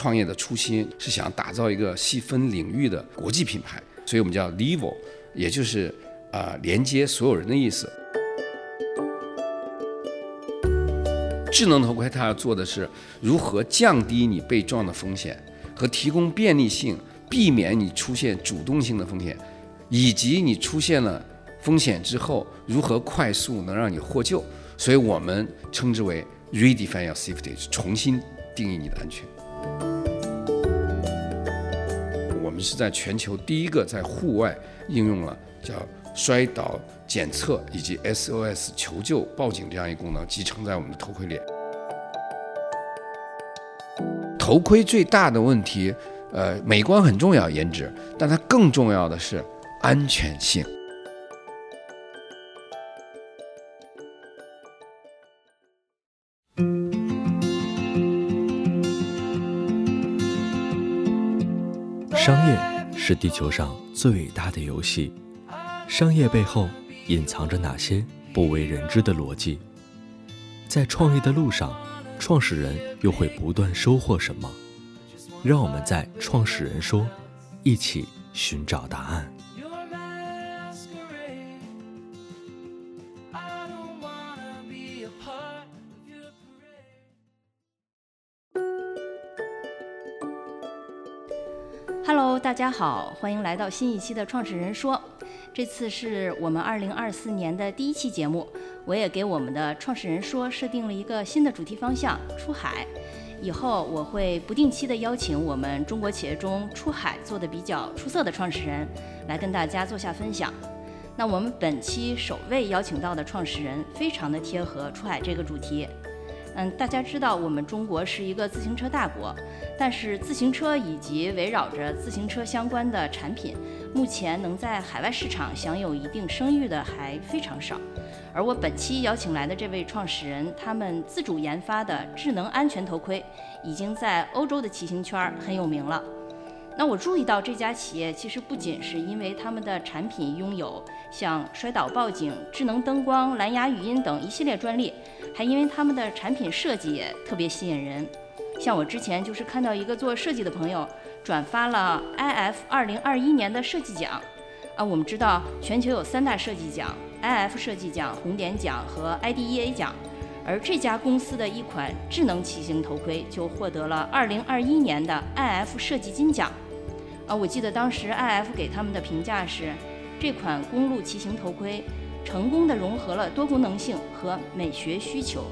创业的初心是想打造一个细分领域的国际品牌，所以我们叫 Levo，也就是啊、连接所有人的意思。智能头盔它要做的是如何降低你被撞的风险，和提供便利性，避免你出现主动性的风险，以及你出现了风险之后如何快速能让你获救。所以我们称之为 redefine your safety，重新定义你的安全。是在全球第一个在户外应用了叫摔倒检测以及 SOS 求救报警这样一个功能，集成在我们的头盔里。头盔最大的问题，呃，美观很重要，颜值，但它更重要的是安全性。商业是地球上最伟大的游戏，商业背后隐藏着哪些不为人知的逻辑？在创业的路上，创始人又会不断收获什么？让我们在《创始人说》一起寻找答案。大家好，欢迎来到新一期的《创始人说》。这次是我们2024年的第一期节目，我也给我们的《创始人说》设定了一个新的主题方向——出海。以后我会不定期的邀请我们中国企业中出海做的比较出色的创始人，来跟大家做下分享。那我们本期首位邀请到的创始人，非常的贴合出海这个主题。嗯，大家知道我们中国是一个自行车大国，但是自行车以及围绕着自行车相关的产品，目前能在海外市场享有一定声誉的还非常少。而我本期邀请来的这位创始人，他们自主研发的智能安全头盔，已经在欧洲的骑行圈很有名了。那我注意到这家企业其实不仅是因为他们的产品拥有像摔倒报警、智能灯光、蓝牙语音等一系列专利，还因为他们的产品设计也特别吸引人。像我之前就是看到一个做设计的朋友转发了 IF 2021年的设计奖，啊，我们知道全球有三大设计奖：IF 设计奖、红点奖和 IDEA 奖。而这家公司的一款智能骑行头盔就获得了2021年的 IF 设计金奖。啊，我记得当时 IF 给他们的评价是，这款公路骑行头盔成功的融合了多功能性和美学需求。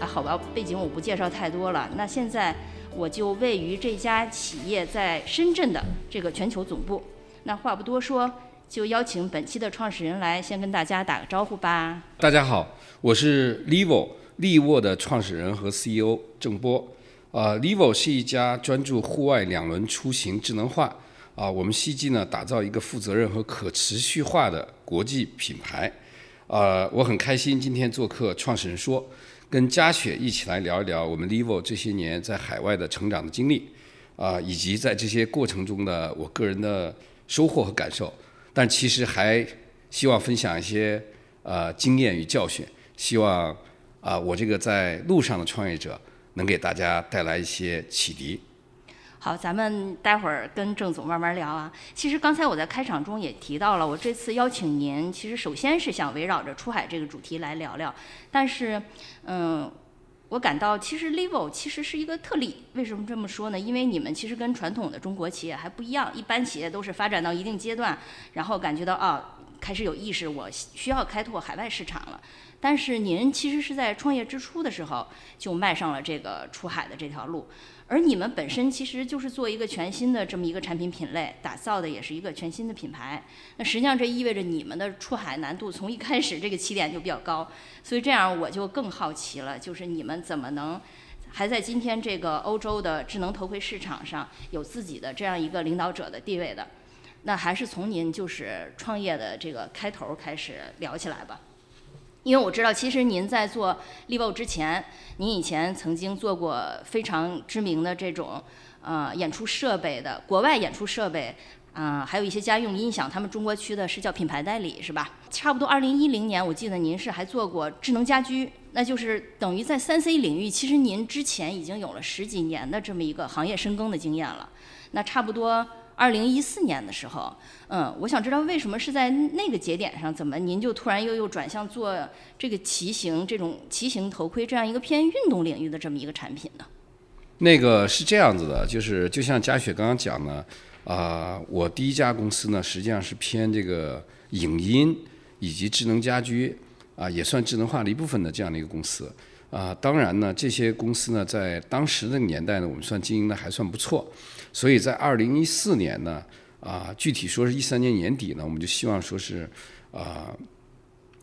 啊，好吧，背景我不介绍太多了。那现在我就位于这家企业在深圳的这个全球总部。那话不多说，就邀请本期的创始人来先跟大家打个招呼吧。大家好，我是 Levo 利沃的创始人和 CEO 郑波。呃，Livo 是一家专注户外两轮出行智能化啊、我们希冀呢打造一个负责任和可持续化的国际品牌。呃，我很开心今天做客创始人说，跟嘉雪一起来聊一聊我们 Livo 这些年在海外的成长的经历，啊、以及在这些过程中的我个人的收获和感受。但其实还希望分享一些呃经验与教训，希望啊、我这个在路上的创业者能给大家带来一些启迪。好，咱们待会儿跟郑总慢慢聊啊。其实刚才我在开场中也提到了，我这次邀请您，其实首先是想围绕着出海这个主题来聊聊。但是，嗯，我感到其实 Levo 其实是一个特例。为什么这么说呢？因为你们其实跟传统的中国企业还不一样，一般企业都是发展到一定阶段，然后感觉到啊，开始有意识，我需要开拓海外市场了。但是您其实是在创业之初的时候就迈上了这个出海的这条路，而你们本身其实就是做一个全新的这么一个产品品类，打造的也是一个全新的品牌。那实际上这意味着你们的出海难度从一开始这个起点就比较高，所以这样我就更好奇了，就是你们怎么能还在今天这个欧洲的智能头盔市场上有自己的这样一个领导者的地位的？那还是从您就是创业的这个开头开始聊起来吧。因为我知道，其实您在做 Levo 之前，您以前曾经做过非常知名的这种呃演出设备的国外演出设备啊、还有一些家用音响，他们中国区的是叫品牌代理，是吧？差不多二零一零年，我记得您是还做过智能家居，那就是等于在三 C 领域，其实您之前已经有了十几年的这么一个行业深耕的经验了。那差不多二零一四年的时候，嗯，我想知道为什么是在那个节点上，怎么您就突然又又转向做这个骑行这种骑行头盔这样一个偏运动领域的这么一个产品呢？那个是这样子的，就是就像佳雪刚刚讲的，啊、我第一家公司呢，实际上是偏这个影音以及智能家居啊、也算智能化的一部分的这样的一个公司。啊、当然呢，这些公司呢，在当时那个年代呢，我们算经营的还算不错，所以在二零一四年呢，啊、具体说是一三年年底呢，我们就希望说是啊、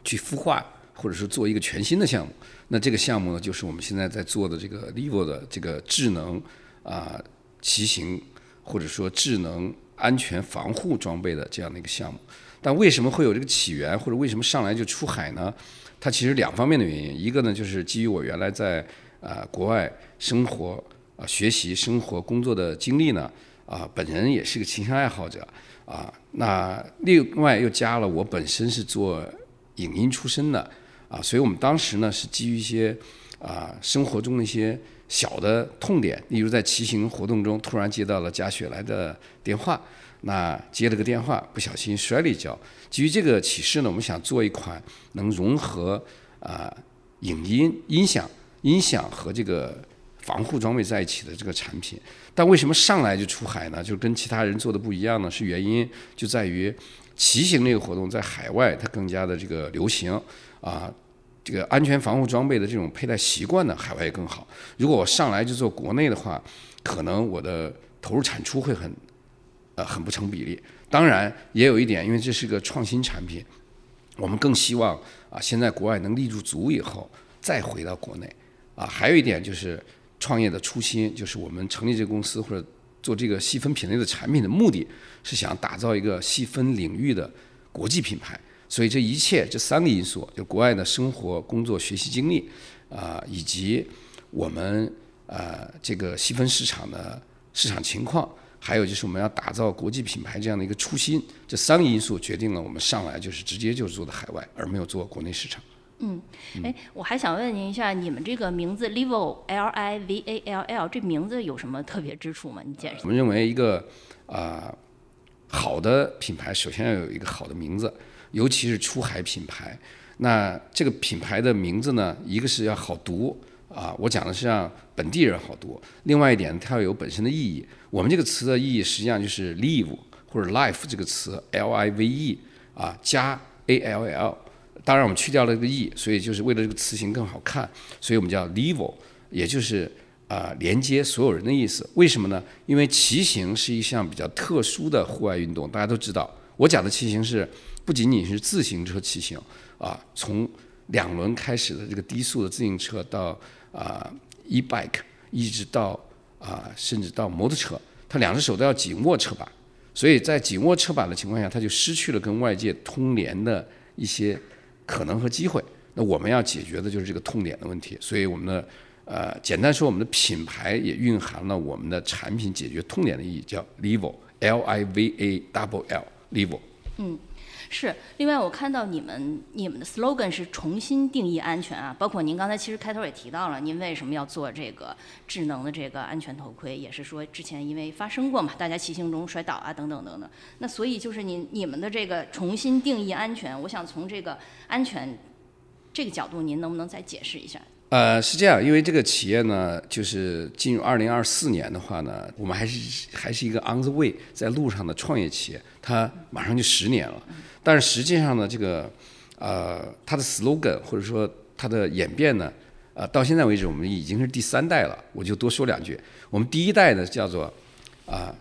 去孵化或者说做一个全新的项目。那这个项目呢，就是我们现在在做的这个 Livo 的这个智能啊、骑行或者说智能安全防护装备的这样的一个项目。但为什么会有这个起源，或者为什么上来就出海呢？它其实两方面的原因，一个呢就是基于我原来在呃国外生活啊、学习、生活、工作的经历呢，啊、本人也是个骑行爱好者啊、那另外又加了我本身是做影音出身的啊，所以我们当时呢是基于一些啊、生活中的一些小的痛点，例如在骑行活动中突然接到了贾雪来的电话，那接了个电话不小心摔了一跤，基于这个启示呢，我们想做一款能融合啊、影音、音响、音响和这个防护装备在一起的这个产品。但为什么上来就出海呢？就跟其他人做的不一样呢？是原因就在于骑行这个活动在海外它更加的这个流行啊。这个安全防护装备的这种佩戴习惯呢，海外更好。如果我上来就做国内的话，可能我的投入产出会很，呃，很不成比例。当然，也有一点，因为这是个创新产品，我们更希望啊，先在国外能立住足以后，再回到国内。啊，还有一点就是创业的初心，就是我们成立这个公司或者做这个细分品类的产品的目的是想打造一个细分领域的国际品牌。所以这一切这三个因素，就国外的生活、工作、学习经历，啊、以及我们呃这个细分市场的市场情况，还有就是我们要打造国际品牌这样的一个初心，这三个因素决定了我们上来就是直接就是做的海外，而没有做国内市场。哎，我还想问您一下，你们这个名字 Lival L I V A L L 这名字有什么特别之处吗？你解释我。们认为一个啊、好的品牌，首先要有一个好的名字，尤其是出海品牌。那这个品牌的名字呢，一个是要好读啊，我讲的是让本地人好读；另外一点，它要有本身的意义。我们这个词的意义实际上就是 live 或者 life 这个词，L I V E 啊加 A L L。当然，我们去掉了个 e，所以就是为了这个词形更好看，所以我们叫 level，也就是啊、连接所有人的意思。为什么呢？因为骑行是一项比较特殊的户外运动，大家都知道。我讲的骑行是不仅仅是自行车骑行啊，从两轮开始的这个低速的自行车到啊、e bike，一直到啊、甚至到摩托车，它两只手都要紧握车把，所以在紧握车把的情况下，它就失去了跟外界通联的一些可能和机会。那我们要解决的就是这个痛点的问题，所以我们的呃，简单说，我们的品牌也蕴含了我们的产品解决痛点的意义，叫 Level L I V A Double L Level。嗯。是，另外我看到你们你们的 slogan 是重新定义安全啊，包括您刚才其实开头也提到了，您为什么要做这个智能的这个安全头盔，也是说之前因为发生过嘛，大家骑行中摔倒啊等等等等。那所以就是您你们的这个重新定义安全，我想从这个安全这个角度，您能不能再解释一下？呃，是这样，因为这个企业呢，就是进入二零二四年的话呢，我们还是还是一个 on the way 在路上的创业企业，它马上就十年了。但是实际上呢，这个呃，它的 slogan 或者说它的演变呢，呃，到现在为止我们已经是第三代了。我就多说两句，我们第一代呢叫做啊、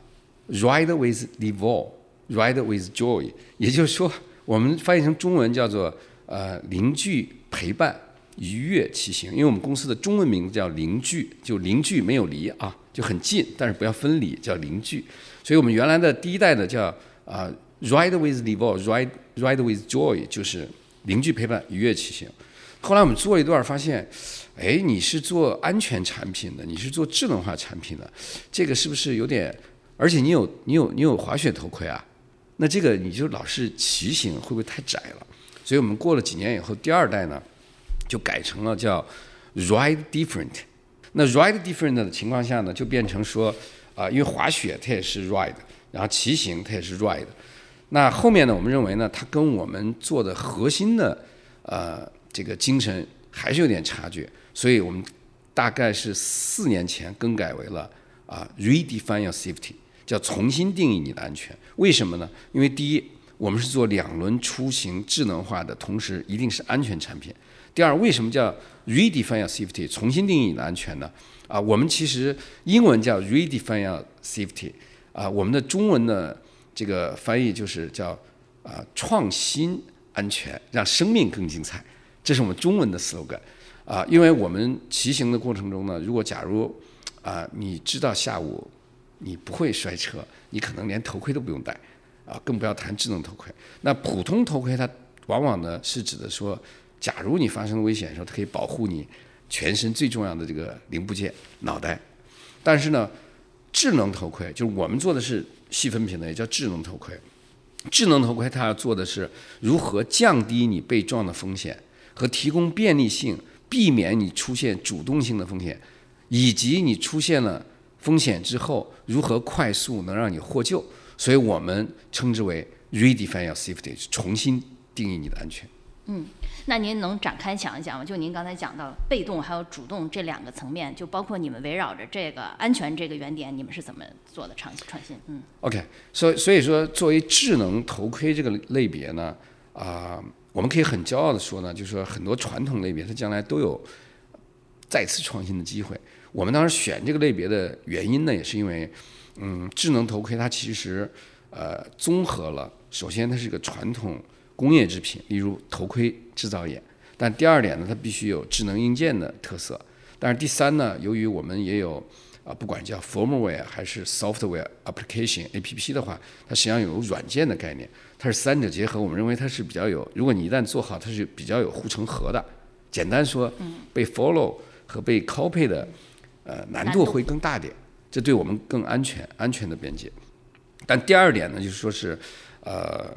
Ride with livor，ride with Joy，也就是说，我们翻译成中文叫做呃邻居陪伴愉悦骑行，因为我们公司的中文名字叫邻居，就邻居没有离啊，就很近，但是不要分离，叫邻居。所以我们原来的第一代呢叫啊、Ride with Live，Ride Ride with Joy，就是邻居陪伴愉悦骑行。后来我们做一段，发现，哎，你是做安全产品的，你是做智能化产品的，这个是不是有点而且你有你有你有滑雪头盔啊，那这个你就老是骑行会不会太窄了？所以我们过了几年以后，第二代呢就改成了叫 ride different。那 ride different 的情况下呢，就变成说啊、因为滑雪它也是 ride，然后骑行它也是 ride。那后面呢，我们认为呢，它跟我们做的核心的呃这个精神还是有点差距，所以我们大概是四年前更改为了啊、redefine your safety，叫重新定义你的安全。为什么呢？因为第一，我们是做两轮出行智能化的，同时一定是安全产品。第二，为什么叫 redefine your safety，重新定义你的安全呢？啊，我们其实英文叫 redefine your safety，啊，我们的中文的这个翻译就是叫啊创新安全，让生命更精彩，这是我们中文的 slogan。啊，因为我们骑行的过程中呢，如果假如啊你知道下午你不会摔车，你可能连头盔都不用戴，啊，更不要谈智能头盔。那普通头盔它往往呢是指的说，假如你发生危险的时候，它可以保护你全身最重要的这个零部件脑袋。但是呢，智能头盔就是我们做的是细分品类，也叫智能头盔。智能头盔它要做的是如何降低你被撞的风险和提供便利性，避免你出现主动性的风险，以及你出现了风险之后如何快速能让你获救。所以我们称之为 redefine your safety，重新定义你的安全。嗯那您能展开讲一讲吗？就您刚才讲到被动还有主动这两个层面，就包括你们围绕着这个安全这个原点，你们是怎么做的创创新？嗯 OK，所以所以说，作为智能头盔这个类别呢，啊、我们可以很骄傲的说呢，就是说很多传统类别它将来都有再次创新的机会。我们当时选这个类别的原因呢，也是因为，嗯，智能头盔它其实呃综合了，首先它是一个传统工业制品，例如头盔制造业，但第二点呢，它必须有智能硬件的特色。但是第三呢，由于我们也有啊，不管叫 firmware 还是 software application APP 的话，它实际上有软件的概念，它是三者结合。我们认为它是比较有，如果你一旦做好，它是比较有护城河的。简单说，被 follow 和被 copy 的呃难度会更大点，这对我们更安全，安全的边界。但第二点呢，就是说是呃，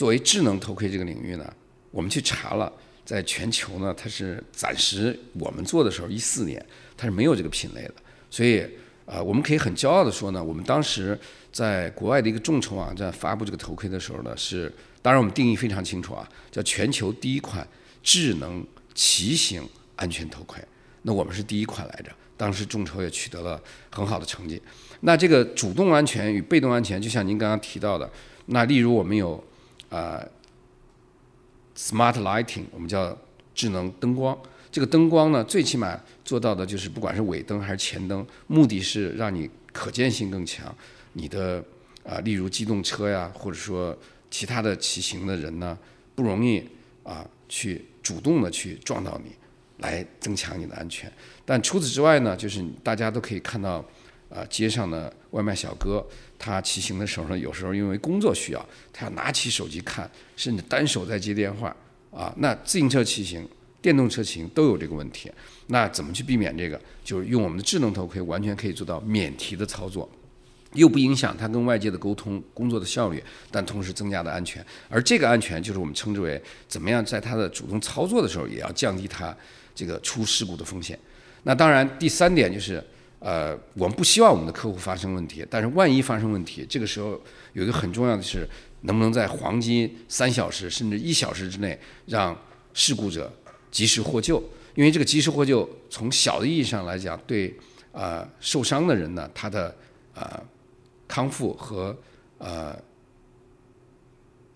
作为智能头盔这个领域呢，我们去查了。在全球呢，它是暂时我们做的时候，一四年它是没有这个品类的，所以呃，我们可以很骄傲的说呢，我们当时在国外的一个众筹网站发布这个头盔的时候呢，是当然我们定义非常清楚啊，叫全球第一款智能骑行安全头盔。那我们是第一款来着，当时众筹也取得了很好的成绩。那这个主动安全与被动安全，就像您刚刚提到的，那例如我们有啊、呃 smart lighting，我们叫智能灯光。这个灯光呢，最起码做到的就是，不管是尾灯还是前灯，目的是让你可见性更强。你的啊、例如机动车呀，或者说其他的骑行的人呢，不容易啊去主动的去撞到你，来增强你的安全。但除此之外呢，就是大家都可以看到，啊、街上的外卖小哥，他骑行的时候呢，有时候因为工作需要，他要拿起手机看，甚至单手在接电话啊。那自行车骑行、电动车骑行都有这个问题。那怎么去避免这个？就是用我们的智能头盔，完全可以做到免提的操作。又不影响他跟外界的沟通、工作的效率，但同时增加的安全。而这个安全就是我们称之为怎么样在他的主动操作的时候，也要降低他这个出事故的风险。那当然，第三点就是，呃，我们不希望我们的客户发生问题，但是万一发生问题，这个时候有一个很重要的是，能不能在黄金三小时甚至一小时之内，让事故者及时获救？因为这个及时获救，从小的意义上来讲，对呃受伤的人呢，他的呃康复和呃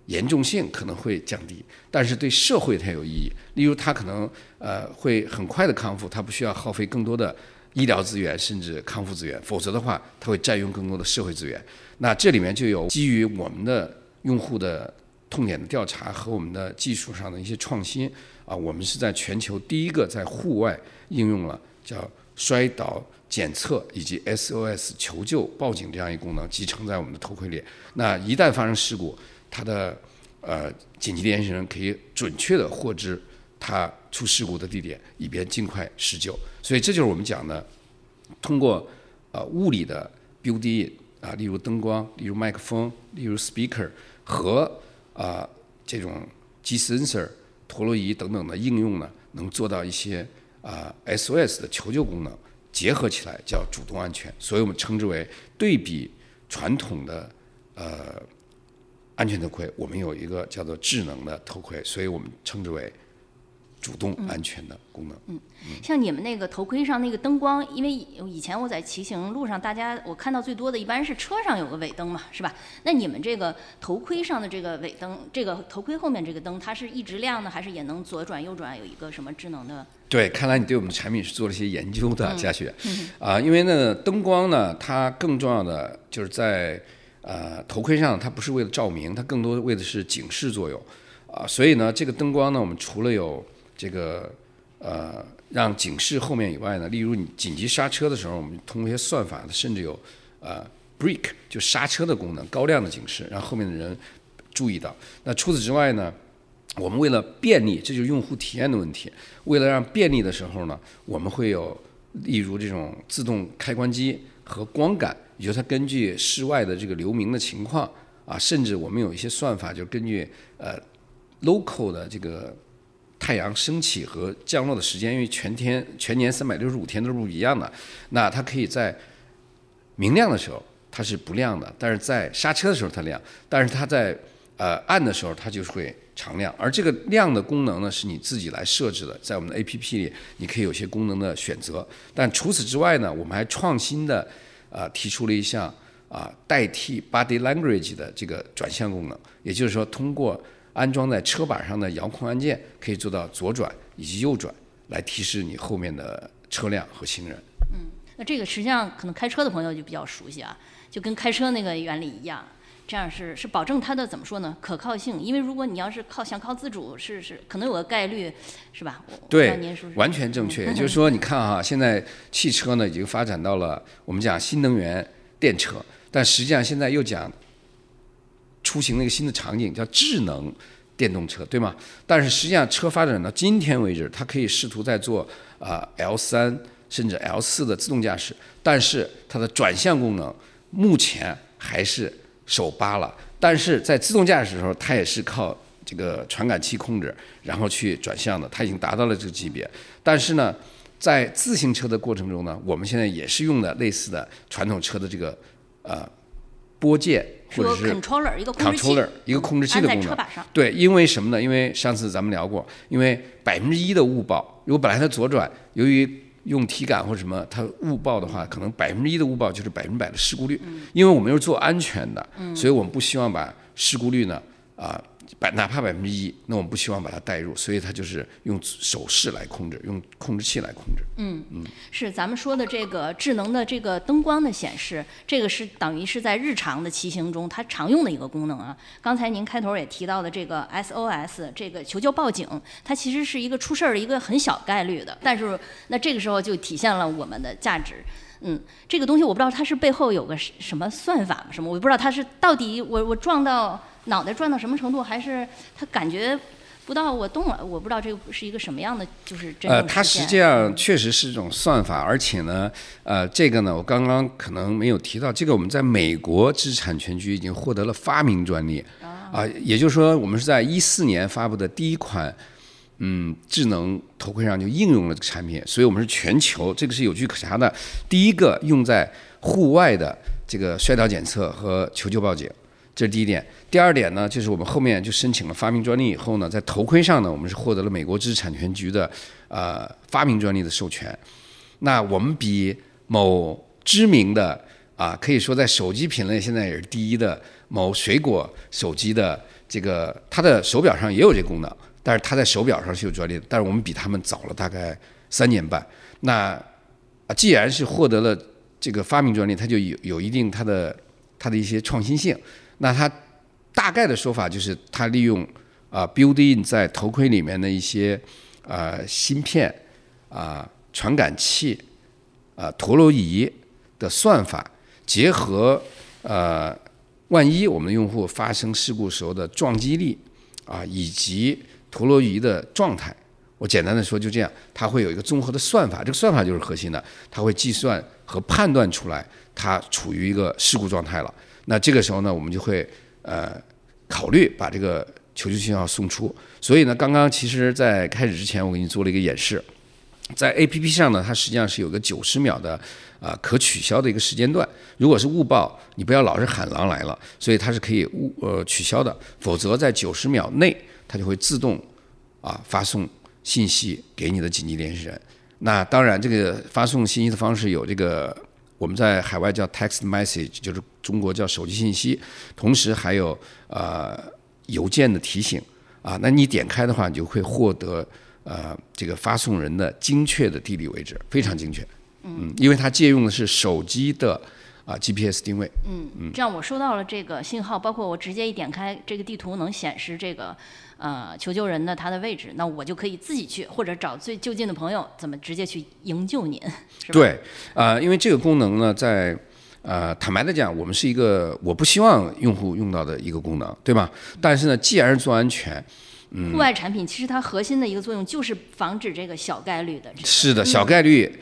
严重性可能会降低，但是对社会它有意义。例如，他可能呃会很快的康复，他不需要耗费更多的医疗资源甚至康复资源，否则的话，它会占用更多的社会资源。那这里面就有基于我们的用户的痛点的调查和我们的技术上的一些创新啊，我们是在全球第一个在户外应用了叫摔倒检测以及 SOS 求救报警这样一个功能，集成在我们的头盔里。那一旦发生事故，它的呃紧急联系人可以准确的获知他出事故的地点，以便尽快施救。所以这就是我们讲的，通过呃物理的 build in 啊，例如灯光，例如麦克风，例如 speaker 和啊这种 G sensor 陀螺仪等等的应用呢，能做到一些啊 SOS 的求救功能，结合起来叫主动安全，所以我们称之为对比传统的呃安全头盔，我们有一个叫做智能的头盔，所以我们称之为主动安全的功能。嗯像你们那个头盔上那个灯光，因为以以前我在骑行路上，大家我看到最多的一般是车上有个尾灯嘛，是吧？那你们这个头盔上的这个尾灯，这个头盔后面这个灯，它是一直亮呢，还是也能左转右转，有一个什么智能的？对，看来你对我们的产品是做了一些研究的，佳雪。啊，因为呢，灯光呢，它更重要的就是在呃头盔上，它不是为了照明，它更多为的是警示作用。啊，所以呢，这个灯光呢，我们除了有这个呃让警示后面以外呢，例如你紧急刹车的时候，我们通过一些算法，甚至有呃 brake 就刹车的功能，高亮的警示，让后面的人注意到。那除此之外呢，我们为了便利，这就是用户体验的问题。为了让便利的时候呢，我们会有例如这种自动开关机和光感，也就它根据室外的这个流明的情况啊，甚至我们有一些算法，就根据呃 local 的这个太阳升起和降落的时间，因为全天全年三百六十五天都是不一样的，那它可以在明亮的时候它是不亮的，但是在刹车的时候它亮，但是它在呃暗的时候它就是会常亮。而这个亮的功能呢是你自己来设置的，在我们的 APP 里你可以有些功能的选择。但除此之外呢，我们还创新的啊、提出了一项啊、代替 Body Language 的这个转向功能，也就是说通过安装在车板上的遥控按键可以做到左转以及右转，来提示你后面的车辆和行人。嗯那这个实际上可能开车的朋友就比较熟悉啊，就跟开车那个原理一样。这样是是保证它的怎么说呢？可靠性，因为如果你要是靠想靠自主，是是可能有个概率，是吧？对完全正确。也就是说，你看哈，现在汽车呢已经发展到了我们讲新能源电车，但实际上现在又讲出行了一个新的场景，叫智能电动车，对吗？但是实际上车发展到今天为止，它可以试图在做啊、L 三甚至 L 四的自动驾驶，但是它的转向功能目前还是手扒了。但是在自动驾驶的时候，它也是靠这个传感器控制，然后去转向的，它已经达到了这个级别。但是呢，在自行车的过程中呢，我们现在也是用的类似的传统车的这个呃拨键或者是 controller 一个控制器 controller 一个控制器的功能。对，因为什么呢？因为上次咱们聊过，因为百分之一的误报，如果本来它左转，由于用体感或者什么，它误报的话，可能百分之一的误报就是百分之百的事故率。因为我们又是做安全的，所以我们不希望把事故率呢啊。百哪怕百分之一，那我们不希望把它带入，所以它就是用手势来控制，用控制器来控制。嗯嗯是咱们说的这个智能的这个灯光的显示，这个是等于是在日常的骑行中它常用的一个功能啊。刚才您开头也提到的这个 SOS 这个求救报警，它其实是一个出事儿的一个很小概率的，但是那这个时候就体现了我们的价值。嗯，这个东西我不知道它是背后有个什什么算法什么，我不知道它是到底我我撞到脑袋转到什么程度，还是他感觉不到我动了，我不知道这个是一个什么样的就是呃，它实际上确实是一种算法，而且呢，呃，这个呢，我刚刚可能没有提到，这个我们在美国知识产权局已经获得了发明专利，啊、也就是说，我们是在一四年发布的第一款。嗯，智能头盔上就应用了这个产品，所以我们是全球这个是有据可查的，第一个用在户外的这个摔倒检测和求救报警，这是第一点。第二点呢，就是我们后面就申请了发明专利以后呢，在头盔上呢，我们是获得了美国知识产权局的呃发明专利的授权。那我们比某知名的啊，可以说在手机品类现在也是第一的某水果手机的这个，它的手表上也有这功能，但是它在手表上是有专利的，但是我们比他们早了大概三年半。那啊，既然是获得了这个发明专利，它就有有一定它的它的一些创新性。那它大概的说法就是，它利用啊 build in 在头盔里面的一些呃芯片啊、传感器啊、陀螺仪的算法，结合呃万一我们用户发生事故时候的撞击力啊，以及陀螺仪的状态，我简单的说就这样，它会有一个综合的算法，这个算法就是核心的，它会计算和判断出来它处于一个事故状态了。那这个时候呢，我们就会呃考虑把这个求救信号送出。所以呢，刚刚其实在开始之前，我给你做了一个演示。在 A P P 上呢，它实际上是有个九十秒的啊、可取消的一个时间段。如果是误报，你不要老是喊狼来了，所以它是可以误呃取消的。否则在九十秒内，它就会自动啊发送信息给你的紧急联系人。那当然，这个发送信息的方式有这个我们在海外叫 text message，就是中国叫手机信息，同时还有呃邮件的提醒啊。那你点开的话，你就会获得呃这个发送人的精确的地理位置，非常精确。嗯，因为它借用的是手机的啊 GPS 定位。嗯，这样我收到了这个信号，包括我直接一点开这个地图能显示这个呃求救人的他的位置，那我就可以自己去，或者找最就近的朋友，怎么直接去营救您，是吧？对，呃，因为这个功能呢，在呃坦白的讲，我们是一个我不希望用户用到的一个功能，对吧？但是呢，既然是做安全，户外产品其实它核心的一个作用就是防止这个小概率的这个是的，小概率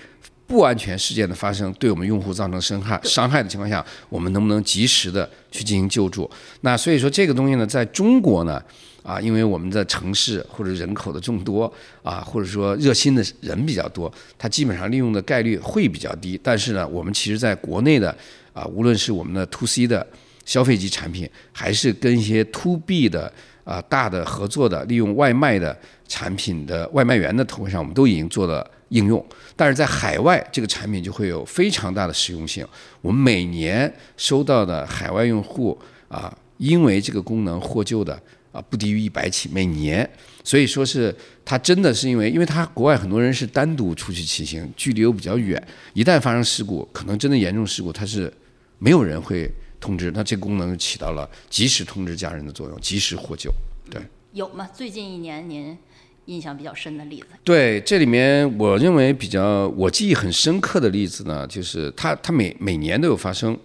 不安全事件的发生，对我们用户造成伤害伤害的情况下，我们能不能及时的去进行救助？那所以说这个东西呢，在中国呢，啊，因为我们的城市或者人口的众多啊，或者说热心的人比较多，它基本上利用的概率会比较低。但是呢，我们其实在国内的啊，无论是我们的 to C 的消费级产品，还是跟一些 to B 的啊大的合作的，利用外卖的产品的外卖员的头上，我们都已经做了应用。但是在海外，这个产品就会有非常大的实用性。我们每年收到的海外用户啊，因为这个功能获救的啊，不低于一百起每年。所以说是它真的是因为，因为它国外很多人是单独出去骑行，距离又比较远，一旦发生事故，可能真的严重事故，它是没有人会通知，那这个功能起到了及时通知家人的作用，及时获救。对。有吗？最近一年您印象比较深的例子？对，这里面我认为比较我记忆很深刻的例子呢，就是它它每每年都有发生，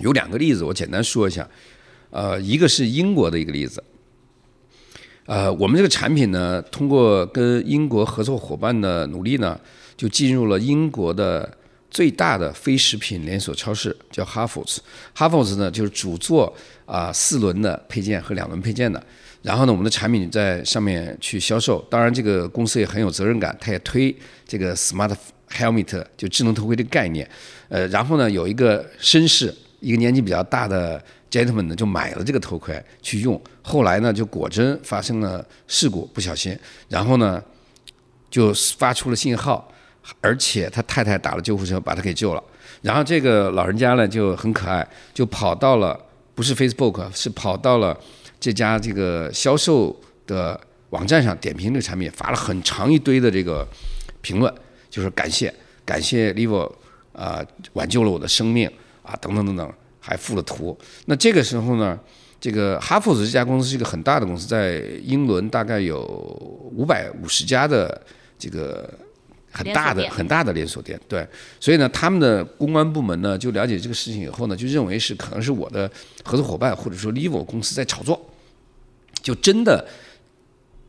有两个例子，我简单说一下。呃，一个是英国的一个例子，呃，我们这个产品呢，通过跟英国合作伙伴的努力呢，就进入了英国的最大的非食品连锁超市，叫 Harfords。Harfords 呢，就是主做啊、四轮的配件和两轮配件的。然后呢，我们的产品在上面去销售。当然，这个公司也很有责任感，它也推这个 smart helmet，就智能头盔这个概念。呃，然后呢，有一个绅士，一个年纪比较大的 gentleman 呢，就买了这个头盔去用。后来呢，就果真发生了事故，不小心，然后呢，就发出了信号，而且他太太打了救护车把他给救了。然后这个老人家呢就很可爱，就跑到了不是 Facebook，是跑到了这家这个销售的网站上点评这个产品，发了很长一堆的这个评论，就是感谢感谢 Livo 啊、挽救了我的生命啊等等等等，还附了图。那这个时候呢，这个哈佛斯这家公司是一个很大的公司，在英伦大概有五百五十家的这个很大的很大的连锁店，对，所以呢，他们的公关部门呢就了解这个事情以后呢，就认为是可能是我的合作伙伴或者说 Livo 公司在炒作，就真的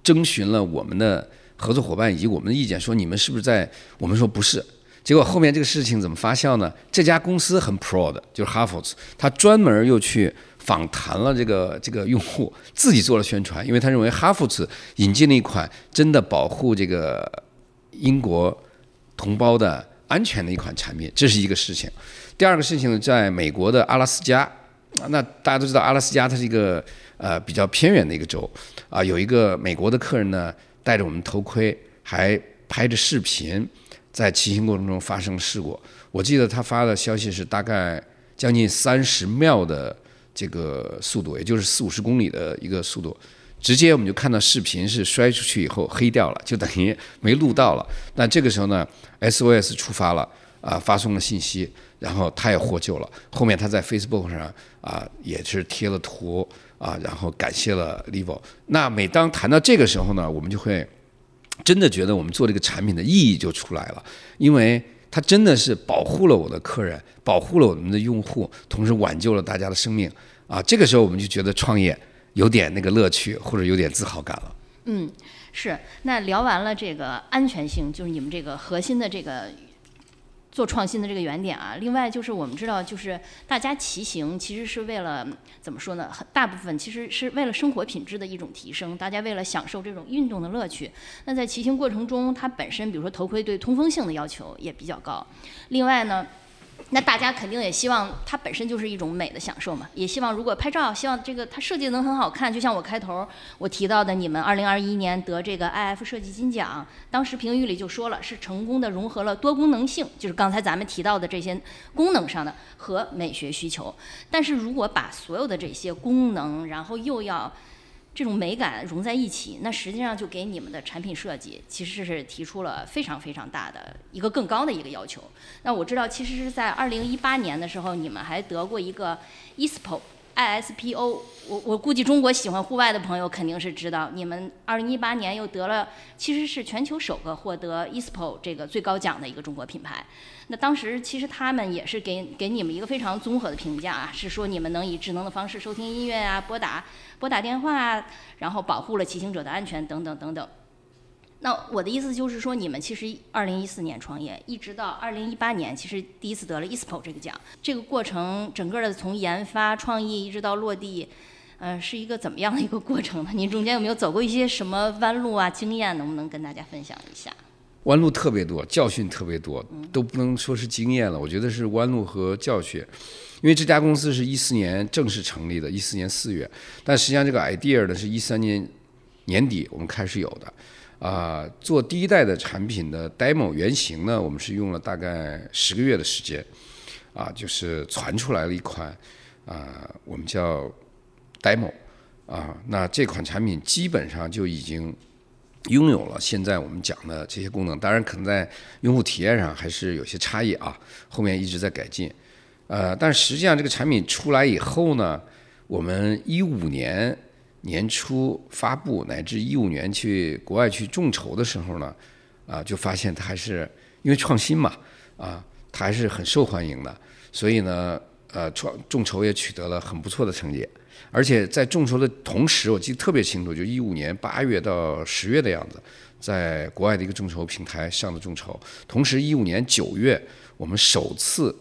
征询了我们的合作伙伴以及我们的意见，说你们是不是在？我们说不是。结果后面这个事情怎么发酵呢？这家公司很 pro 的，就是 Harfords，他专门又去访谈了这个这个用户，自己做了宣传，因为他认为 Harfords 引进了一款真的保护这个英国同胞的安全的一款产品，这是一个事情。第二个事情呢，在美国的阿拉斯加，那大家都知道阿拉斯加它是一个呃比较偏远的一个州，啊，有一个美国的客人呢戴着我们头盔，还拍着视频，在骑行过程中发生事故。我记得他发的消息是大概将近三十秒的这个速度，也就是四五十公里的一个速度。直接我们就看到视频是摔出去以后黑掉了，就等于没录到了。那这个时候呢，SOS 出发了啊、发送了信息，然后他也获救了。后面他在 Facebook 上啊、也是贴了图啊、然后感谢了 Livo。那每当谈到这个时候呢，我们就会真的觉得我们做这个产品的意义就出来了，因为它真的是保护了我的客人，保护了我们的用户，同时挽救了大家的生命啊！这个时候我们就觉得创业有点那个乐趣，或者有点自豪感了。嗯是，那聊完了这个安全性，就是你们这个核心的这个做创新的这个原点啊。另外就是我们知道，就是大家骑行其实是为了怎么说呢？很大部分其实是为了生活品质的一种提升，大家为了享受这种运动的乐趣。那在骑行过程中，它本身比如说头盔对通风性的要求也比较高。另外呢。那大家肯定也希望它本身就是一种美的享受嘛，也希望如果拍照，希望这个它设计能很好看。就像我开头我提到的，你们2021年得这个 IF 设计金奖，当时评语里就说了，是成功的融合了多功能性，就是刚才咱们提到的这些功能上的和美学需求。但是如果把所有的这些功能，然后又要这种美感融在一起，那实际上就给你们的产品设计其实是提出了非常非常大的一个更高的一个要求。那我知道，其实是在二零一八年的时候，你们还得过一个 ISPO。ISPO，我我估计中国喜欢户外的朋友肯定是知道，你们二零一八年又得了，其实是全球首个获得 ISPO 这个最高奖的一个中国品牌。那当时其实他们也是给给你们一个非常综合的评价啊，是说你们能以智能的方式收听音乐啊，拨打拨打电话啊，然后保护了骑行者的安全等等等等。那我的意思就是说，你们其实二零一四年创业，一直到二零一八年，其实第一次得了 ISPO 这个奖。这个过程整个的从研发创意一直到落地，嗯、是一个怎么样的一个过程呢？您中间有没有走过一些什么弯路啊？经验能不能跟大家分享一下？弯路特别多，教训特别多，都不能说是经验了，我觉得是弯路和教训。因为这家公司是一四年正式成立的，一四年四月，但实际上这个 idea 呢是一三年年底我们开始有的。啊、做第一代的产品的 demo 原型呢，我们是用了大概十个月的时间，啊，就是传出来了一款啊、我们叫 demo 啊，那这款产品基本上就已经拥有了现在我们讲的这些功能，当然可能在用户体验上还是有些差异啊，后面一直在改进。呃，但实际上这个产品出来以后呢，我们一五年年初发布，乃至一五年去国外去众筹的时候呢，啊，就发现它还是因为创新嘛，啊，它还是很受欢迎的，所以呢，呃，创众筹也取得了很不错的成绩。而且在众筹的同时，我记得特别清楚，就一五年八月到十月的样子，在国外的一个众筹平台上的众筹。同时，一五年九月，我们首次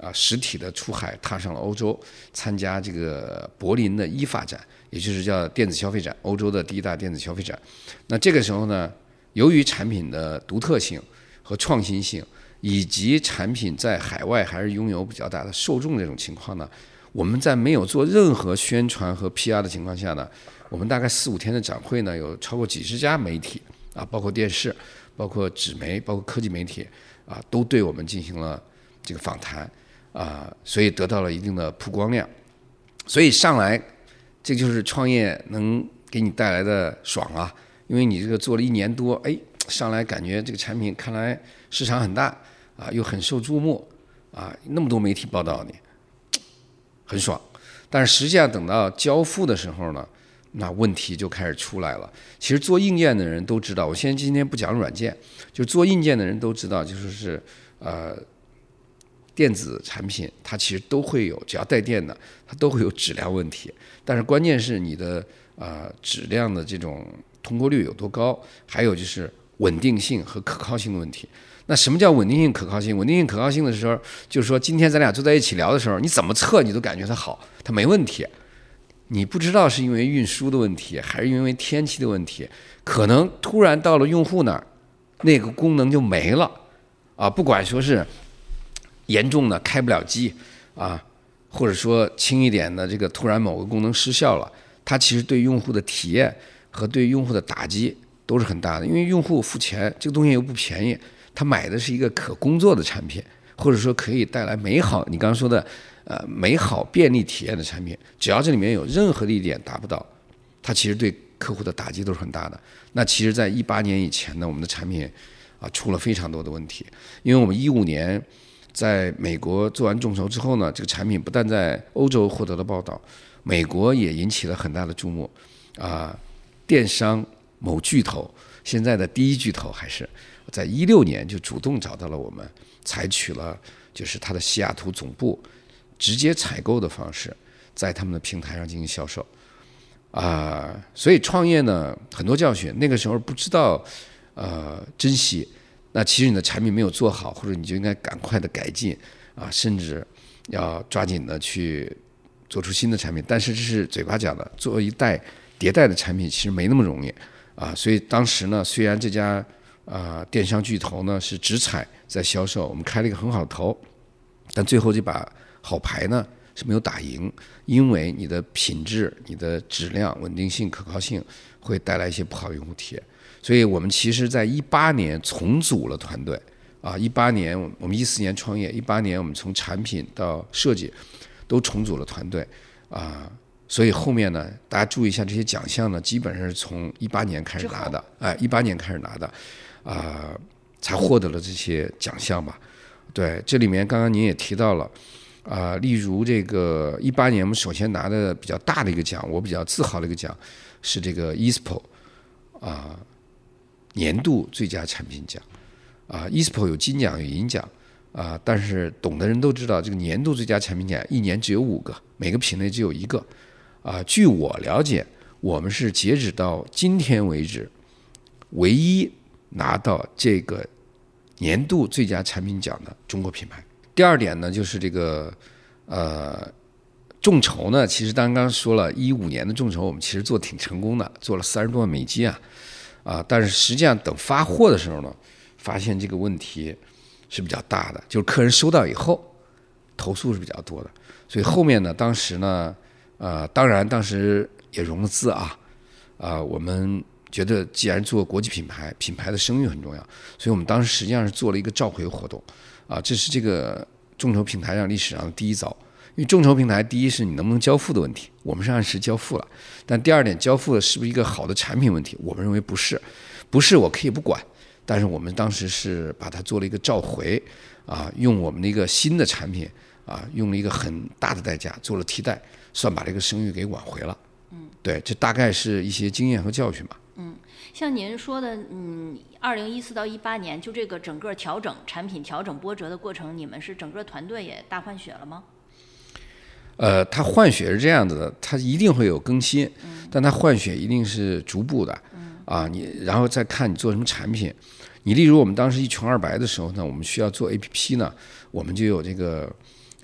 啊实体的出海，踏上了欧洲，参加这个柏林的一发展，也就是叫电子消费展，欧洲的第一大电子消费展。那这个时候呢，由于产品的独特性和创新性，以及产品在海外还是拥有比较大的受众这种情况呢，我们在没有做任何宣传和 PR 的情况下呢，我们大概四五天的展会呢，有超过几十家媒体啊，包括电视、包括纸媒、包括科技媒体啊，都对我们进行了这个访谈啊，所以得到了一定的曝光量。所以上来，这就是创业能给你带来的爽啊！因为你这个做了一年多，哎，上来感觉这个产品看来市场很大啊，又很受注目啊，那么多媒体报道你，很爽。但是实际上等到交付的时候呢，那问题就开始出来了。其实做硬件的人都知道，我现在今天不讲软件，就做硬件的人都知道，就是是呃，电子产品它其实都会有，只要带电的，它都会有质量问题。但是关键是你的呃质量的这种通过率有多高，还有就是稳定性和可靠性的问题。那什么叫稳定性、可靠性？稳定性、可靠性的时候，就是说今天咱俩坐在一起聊的时候，你怎么测你都感觉它好，它没问题。你不知道是因为运输的问题，还是因为天气的问题，可能突然到了用户那儿，那个功能就没了啊！不管说是严重的开不了机啊，或者说轻一点的这个突然某个功能失效了，它其实对用户的体验和对用户的打击都是很大的。因为用户付钱，这个东西又不便宜，他买的是一个可工作的产品，或者说可以带来美好，你刚刚说的呃美好便利体验的产品，只要这里面有任何的一点达不到，它其实对客户的打击都是很大的。那其实，在一八年以前呢，我们的产品啊出了非常多的问题，因为我们一五年在美国做完众筹之后呢，这个产品不但在欧洲获得了报道，美国也引起了很大的注目，啊，电商某巨头，现在的第一巨头还是在一六年就主动找到了我们，采取了就是它的西雅图总部直接采购的方式，在他们的平台上进行销售。啊、所以创业呢，很多教训，那个时候不知道呃珍惜，那其实你的产品没有做好，或者你就应该赶快的改进啊，甚至要抓紧的去做出新的产品。但是这是嘴巴讲的，做一代迭代的产品其实没那么容易啊。所以当时呢，虽然这家啊、电商巨头呢是直采在销售，我们开了一个很好的头，但最后这把好牌呢是没有打赢，因为你的品质、你的质量、稳定性、可靠性会带来一些不好的用户体验。所以我们其实在一八年重组了团队啊，一八年我们一四年创业，一八年我们从产品到设计都重组了团队啊。所以后面呢，大家注意一下这些奖项呢，基本上是从一八年开始拿的，哎，一八年开始拿的，啊、才获得了这些奖项吧。对，这里面刚刚您也提到了，啊、例如这个一八年我们首先拿的比较大的一个奖，我比较自豪的一个奖是这个 ESPO 啊、年度最佳产品奖。啊、ESPO 有金奖有银奖。啊、但是懂的人都知道，这个年度最佳产品奖一年只有五个，每个品类只有一个。啊、据我了解，我们是截止到今天为止唯一拿到这个年度最佳产品奖的中国品牌。第二点呢，就是这个呃众筹呢，其实刚刚说了，一五年的众筹我们其实做挺成功的，做了三十多万美金啊。啊！但是实际上等发货的时候呢，发现这个问题是比较大的，就是客人收到以后投诉是比较多的，所以后面呢，当时呢，呃，当然当时也融了资啊，啊、我们觉得既然做国际品牌，品牌的声誉很重要，所以我们当时实际上是做了一个召回活动，啊，这是这个众筹平台上历史上的第一遭。因为众筹平台，第一是你能不能交付的问题，我们是按时交付了，但第二点，交付的是不是一个好的产品问题，我们认为不是，不是我可以不管，但是我们当时是把它做了一个召回，啊，用我们的一个新的产品啊，用了一个很大的代价做了替代，算把这个声誉给挽回了。嗯，对，这大概是一些经验和教训吧。像您说的，嗯，二零一四到一八年，就这个整个调整产品调整波折的过程，你们是整个团队也大换血了吗？呃，它换血是这样子的，它一定会有更新，但它换血一定是逐步的，啊，你然后再看你做什么产品。你例如我们当时一穷二白的时候呢，我们需要做 A P P 呢，我们就有这个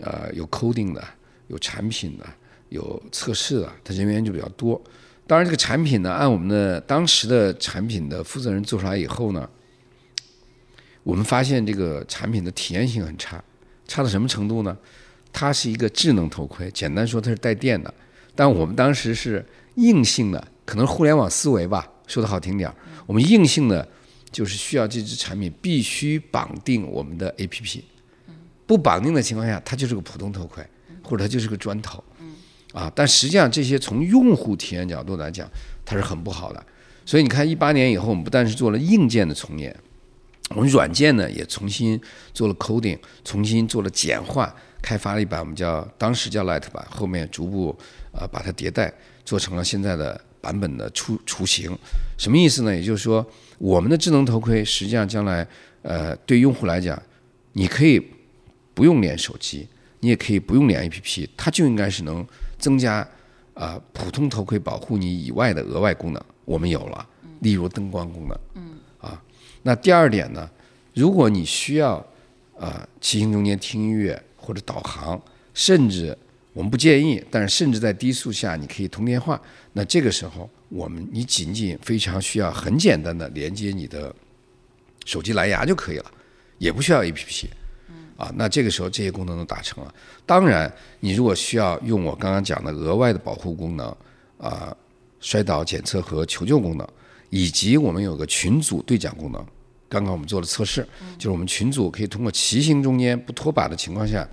呃有 coding 的，有产品的，有测试的，它人员就比较多。当然，这个产品呢，按我们的当时的产品的负责人做出来以后呢，我们发现这个产品的体验性很差，差到什么程度呢？它是一个智能头盔，简单说它是带电的，但我们当时是硬性的，可能互联网思维吧，说的好听点儿，我们硬性的就是需要这支产品必须绑定我们的 APP，不绑定的情况下，它就是个普通头盔，或者它就是个砖头，啊，但实际上这些从用户体验角度来讲，它是很不好的。所以你看，一八年以后，我们不但是做了硬件的重演，我们软件呢也重新做了 coding，重新做了简化，开发了一版我们叫当时叫 Light 版，后面逐步呃把它迭代做成了现在的版本的雏雏形。什么意思呢？也就是说，我们的智能头盔实际上将来呃对用户来讲，你可以不用连手机，你也可以不用连 APP，它就应该是能增加啊、普通头盔保护你以外的额外功能，我们有了，例如灯光功能，嗯，啊，那第二点呢，如果你需要啊骑行中间听音乐或者导航，甚至我们不建议，但是甚至在低速下你可以通电话，那这个时候我们你仅仅非常需要很简单的连接你的手机蓝牙就可以了，也不需要 APP。啊，那这个时候这些功能都达成了。当然，你如果需要用我刚刚讲的额外的保护功能，啊，摔倒检测和求救功能，以及我们有个群组对讲功能。刚刚我们做了测试，就是我们群组可以通过骑行中间不脱把的情况下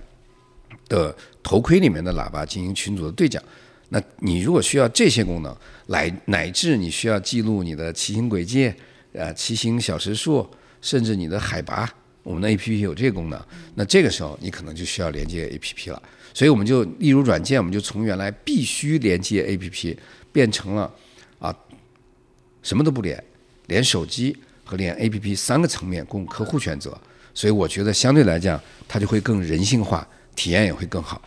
的头盔里面的喇叭进行群组的对讲。那你如果需要这些功能，来乃至你需要记录你的骑行轨迹，呃，骑行小时数，甚至你的海拔，我们的 A P P 有这个功能，那这个时候你可能就需要连接 A P P 了。所以我们就例如软件，我们就从原来必须连接 A P P 变成了啊什么都不连，连手机和链 A P P 三个层面供客户选择。所以我觉得相对来讲，它就会更人性化，体验也会更好。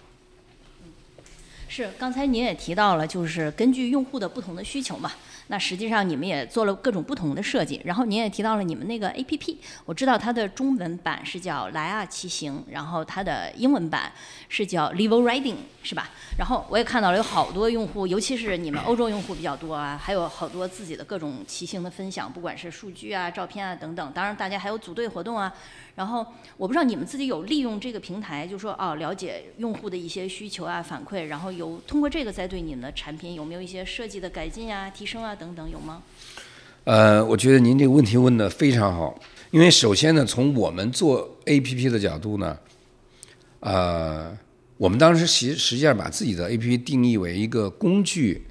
是，刚才您也提到了，就是根据用户的不同的需求嘛，那实际上你们也做了各种不同的设计。然后您也提到了你们那个 APP，我知道它的中文版是叫莱亚骑行，然后它的英文版是叫 Levo Riding，是吧？然后我也看到了有好多用户，尤其是你们欧洲用户比较多啊，还有好多自己的各种骑行的分享，不管是数据啊、照片啊等等。当然，大家还有组队活动啊。然后我不知道你们自己有利用这个平台，就说哦，了解用户的一些需求啊、反馈，然后有通过这个再对你们的产品有没有一些设计的改进啊、提升啊等等，有吗？呃，我觉得您这个问题问的非常好，因为首先呢，从我们做 APP 的角度呢，呃，我们当时实实际上把自己的 APP 定义为一个工具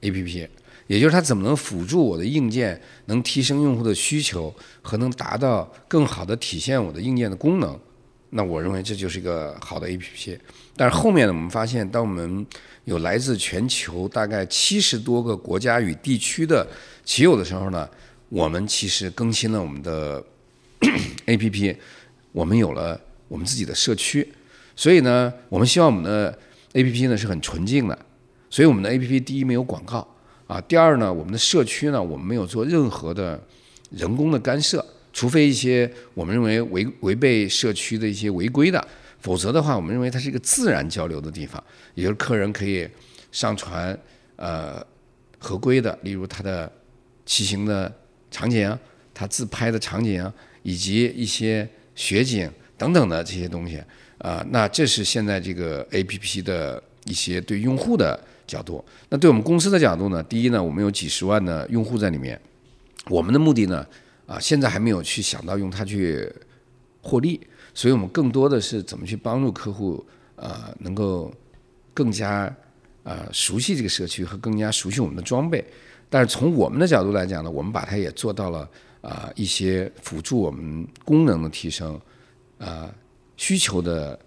APP，也就是它怎么能辅助我的硬件，能提升用户的需求和能达到更好的体现我的硬件的功能。那我认为这就是一个好的 APP。但是后面呢，我们发现，当我们有来自全球大概七十多个国家与地区的骑友的时候呢，我们其实更新了我们的 APP，我们有了我们自己的社区。所以呢，我们希望我们的 APP 呢是很纯净的。所以我们的 APP 第一没有广告啊，第二呢，我们的社区呢，我们没有做任何的人工的干涉，除非一些我们认为违违背社区的一些违规的，否则的话，我们认为它是一个自然交流的地方，也就是客人可以上传呃合规的，例如他的骑行的场景啊，他自拍的场景啊，以及一些雪景等等的这些东西啊、那这是现在这个 APP 的一些对用户的角度。那对我们公司的角度呢，第一呢，我们有几十万的用户在里面，我们的目的呢，啊，现在还没有去想到用它去获利，所以我们更多的是怎么去帮助客户，呃，能够更加呃熟悉这个社区和更加熟悉我们的装备。但是从我们的角度来讲呢，我们把它也做到了啊、一些辅助我们功能的提升，啊、需求的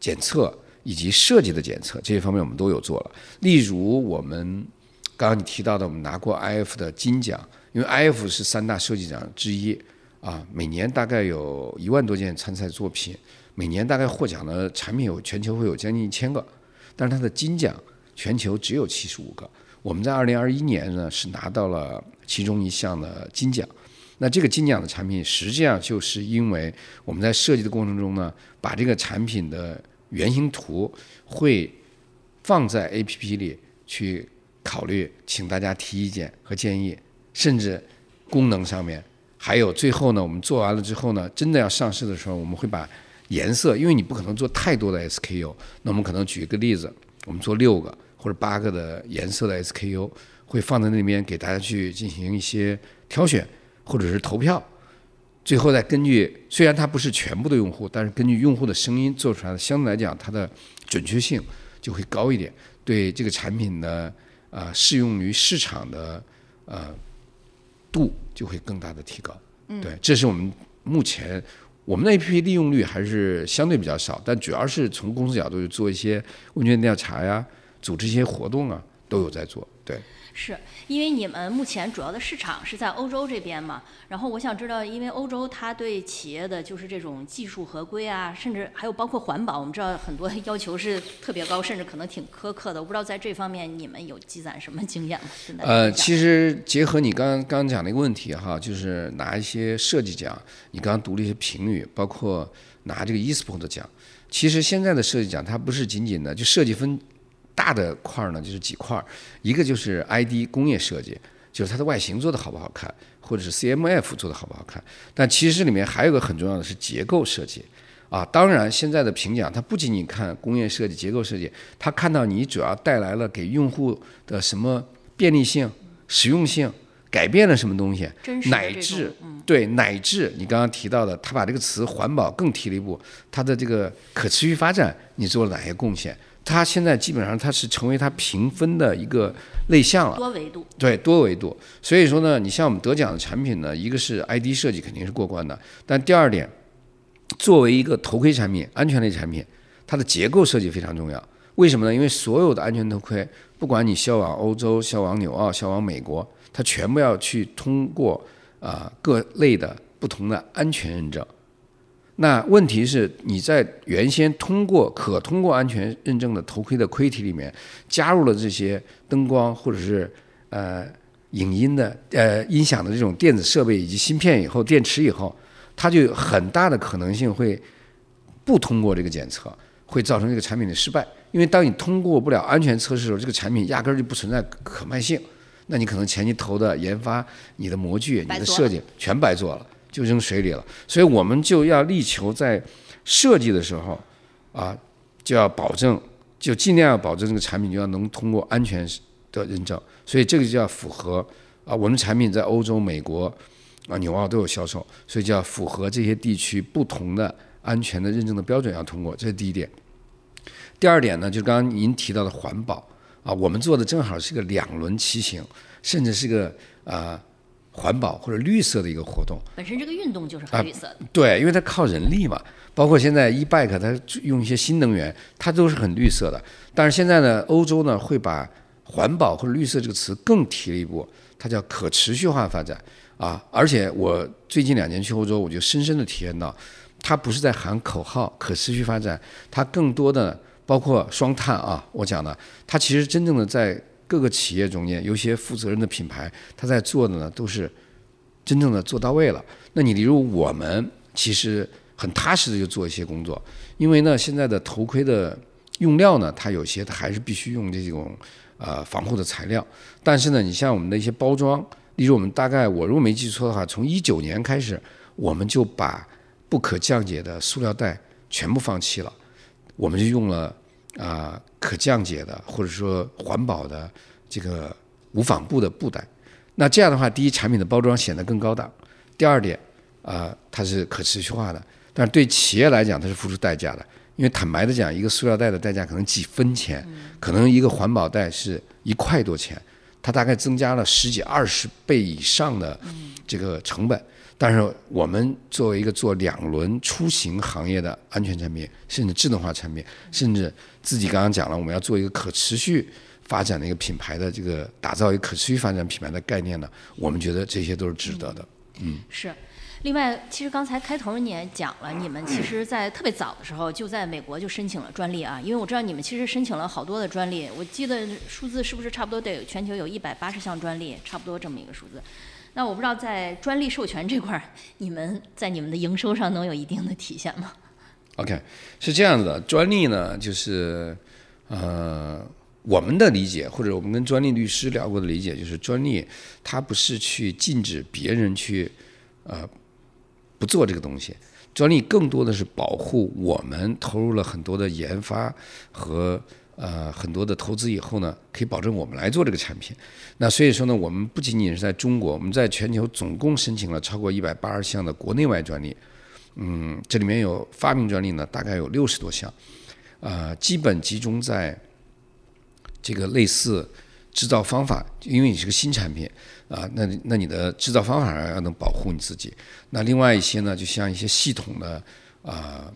检测以及设计的检测这些方面我们都有做了。例如我们刚刚你提到的，我们拿过 IF 的金奖，因为 IF 是三大设计奖之一啊，每年大概有一万多件参赛作品，每年大概获奖的产品有全球会有将近一千个，但是它的金奖全球只有七十五个。我们在二零二一年呢是拿到了其中一项的金奖。那这个金奖的产品，实际上就是因为我们在设计的过程中呢，把这个产品的原型图会放在 APP 里去考虑，请大家提意见和建议，甚至功能上面，还有最后呢，我们做完了之后呢，真的要上市的时候，我们会把颜色，因为你不可能做太多的 SKU，那我们可能举一个例子，我们做六个或者八个的颜色的 SKU，会放在那边给大家去进行一些挑选。或者是投票，最后再根据虽然它不是全部的用户，但是根据用户的声音做出来的，相对来讲它的准确性就会高一点，对这个产品的呃适用于市场的呃度就会更大的提高。对，这是我们目前我们的 APP 利用率还是相对比较少，但主要是从公司角度做一些问卷调查呀，组织一些活动啊，都有在做。对。是因为你们目前主要的市场是在欧洲这边嘛？然后我想知道，因为欧洲它对企业的就是这种技术合规啊，甚至还有包括环保，我们知道很多 要求是特别高，甚至可能挺苛刻的。我不知道在这方面你们有积攒什么经验呃，其实结合你刚刚刚讲的一个问题哈，就是拿一些设计奖，你刚刚读了一些评语，包括拿这个 eSport 的奖。其实现在的设计奖，它不是仅仅的就设计分大的块儿呢，就是几块儿，一个就是 ID 工业设计，就是它的外形做的好不好看，或者是 CMF 做的好不好看。但其实里面还有个很重要的是结构设计。啊，当然，现在的评奖它不仅仅看工业设计、结构设计，它看到你主要带来了给用户的什么便利性、实用性，改变了什么东西，乃至嗯对乃至你刚刚提到的，他把这个词环保更提了一步，它的这个可持续发展，你做了哪些贡献？它现在基本上它是成为它评分的一个类项了。多维度，对多维度。所以说呢，你像我们得奖的产品呢，一个是 ID 设计肯定是过关的，但第二点，作为一个头盔产品、安全类产品，它的结构设计非常重要。为什么呢？因为所有的安全头盔，不管你销往欧洲、销往纽澳、销往美国，它全部要去通过啊、各类的不同的安全认证。那问题是你在原先通过可通过安全认证的头盔的盔体里面加入了这些灯光或者是呃影音的呃音响的这种电子设备以及芯片以后，电池以后，它就有很大的可能性会不通过这个检测，会造成这个产品的失败。因为当你通过不了安全测试的时候，这个产品压根儿就不存在可卖性，那你可能前期投的研发、你的模具、你的设计全白做了，就扔水里了。所以我们就要力求在设计的时候啊，就要保证，就尽量要保证这个产品就要能通过安全的认证。所以这个就要符合啊，我们产品在欧洲、美国啊、纽澳都有销售，所以就要符合这些地区不同的安全的认证的标准要通过，这是第一点。第二点呢，就是刚刚您提到的环保啊，我们做的正好是个两轮骑行，甚至是个呃环保或者绿色的一个活动。本身这个运动就是啊很绿色的，对，因为它靠人力嘛，包括现在 e bike 它用一些新能源，它都是很绿色的。但是现在呢，欧洲呢会把环保或者绿色这个词更提了一步，它叫可持续化发展啊。而且我最近两年去欧洲，我就深深的体验到，它不是在喊口号可持续发展，它更多的包括双碳啊，我讲的，它其实真正的在各个企业中间，有些负责任的品牌，它在做的呢都是真正的做到位了。那你例如我们其实很踏实的就做一些工作，因为呢现在的头盔的用料呢，它有些它还是必须用这种呃防护的材料，但是呢，你像我们的一些包装，例如我们大概我如果没记错的话，从一九年开始，我们就把不可降解的塑料袋全部放弃了，我们就用了啊、可降解的或者说环保的这个无纺布的布袋。那这样的话，第一，产品的包装显得更高档；第二点，啊、它是可持续化的。但是对企业来讲，它是付出代价的，因为坦白的讲，一个塑料袋的代价可能几分钱，可能一个环保袋是一块多钱，它大概增加了十几二十倍以上的这个成本。但是我们作为一个做两轮出行行业的安全产品，甚至智能化产品，甚至自己刚刚讲了，我们要做一个可持续发展的一个品牌的这个打造一个可持续发展品牌的概念呢，我们觉得这些都是值得的。嗯是。另外，其实刚才开头你也讲了，你们其实，在特别早的时候就在美国就申请了专利啊，因为我知道你们其实申请了好多的专利，我记得数字是不是差不多得有全球有一百八十项专利，差不多这么一个数字。那我不知道在专利授权这块儿，你们在你们的营收上能有一定的体现吗？OK，是这样子的，专利呢，就是呃，我们的理解，或者我们跟专利律师聊过的理解，就是专利它不是去禁止别人去呃不做这个东西，专利更多的是保护我们投入了很多的研发和呃很多的投资以后呢，可以保证我们来做这个产品。那所以说呢，我们不仅仅是在中国，我们在全球总共申请了超过一百八十项的国内外专利。嗯，这里面有发明专利呢，大概有六十多项，呃，基本集中在这个类似制造方法，因为你是个新产品啊、那那你的制造方法上要能保护你自己。那另外一些呢，就像一些系统的啊、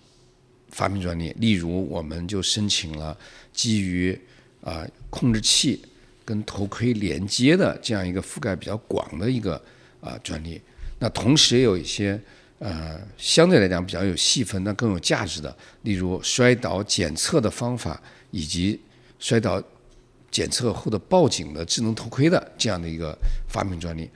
发明专利，例如我们就申请了基于啊、控制器跟头盔连接的这样一个覆盖比较广的一个啊、专利。那同时也有一些呃相对来讲比较有细分、但更有价值的，例如摔倒检测的方法以及摔倒检测后的报警的智能头盔的这样的一个发明专利。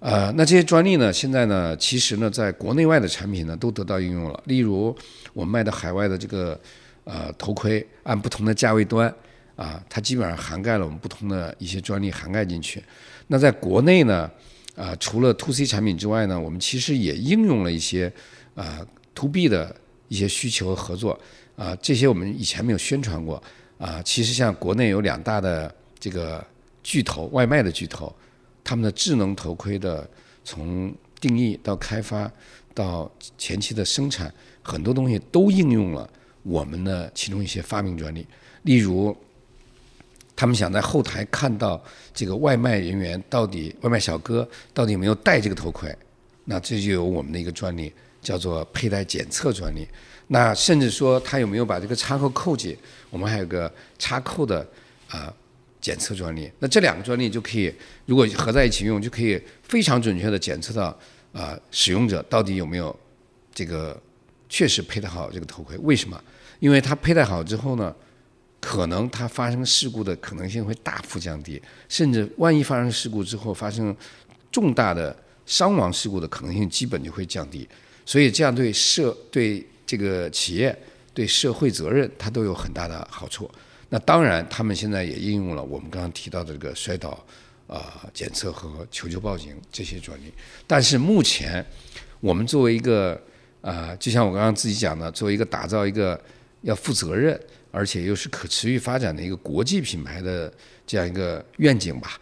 呃，那这些专利呢，现在呢，其实呢，在国内外的产品呢，都得到应用了。例如，我们卖的海外的这个呃头盔，按不同的价位端啊，它基本上涵盖了我们不同的一些专利涵盖进去。那在国内呢，啊、除了 to C 产品之外呢，我们其实也应用了一些啊、to B 的一些需求和合作啊、这些我们以前没有宣传过啊、其实像国内有两大的这个巨头，外卖的巨头，他们的智能头盔的从定义到开发到前期的生产，很多东西都应用了我们的其中一些发明专利，例如。他们想在后台看到这个外卖人员到底外卖小哥到底有没有戴这个头盔，那这就有我们的一个专利，叫做佩戴检测专利。那甚至说他有没有把这个插扣扣紧，我们还有个插扣的啊、检测专利。那这两个专利就可以，如果合在一起用，就可以非常准确的检测到啊、使用者到底有没有这个确实佩戴好这个头盔。为什么？因为它佩戴好之后呢，可能它发生事故的可能性会大幅降低，甚至万一发生事故之后发生重大的伤亡事故的可能性基本就会降低。所以这样对社对这个企业对社会责任它都有很大的好处。那当然，他们现在也应用了我们刚刚提到的这个摔倒啊、检测和求救报警这些专利。但是目前，我们作为一个啊、就像我刚刚自己讲的，作为一个打造一个要负责任，而且又是可持续发展的一个国际品牌的这样一个愿景吧。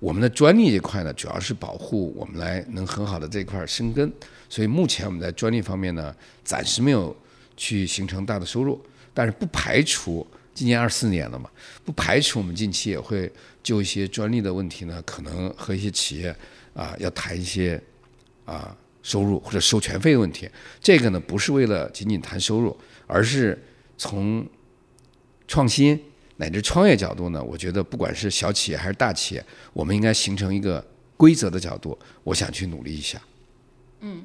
我们的专利这块呢，主要是保护我们来能很好的这块儿生根，所以目前我们在专利方面呢，暂时没有去形成大的收入，但是不排除今年二四年了嘛，不排除我们近期也会就一些专利的问题呢，可能和一些企业啊要谈一些啊收入或者授权费的问题。这个呢，不是为了仅仅谈收入，而是从创新乃至创业角度呢，我觉得不管是小企业还是大企业，我们应该形成一个规则的角度，我想去努力一下。嗯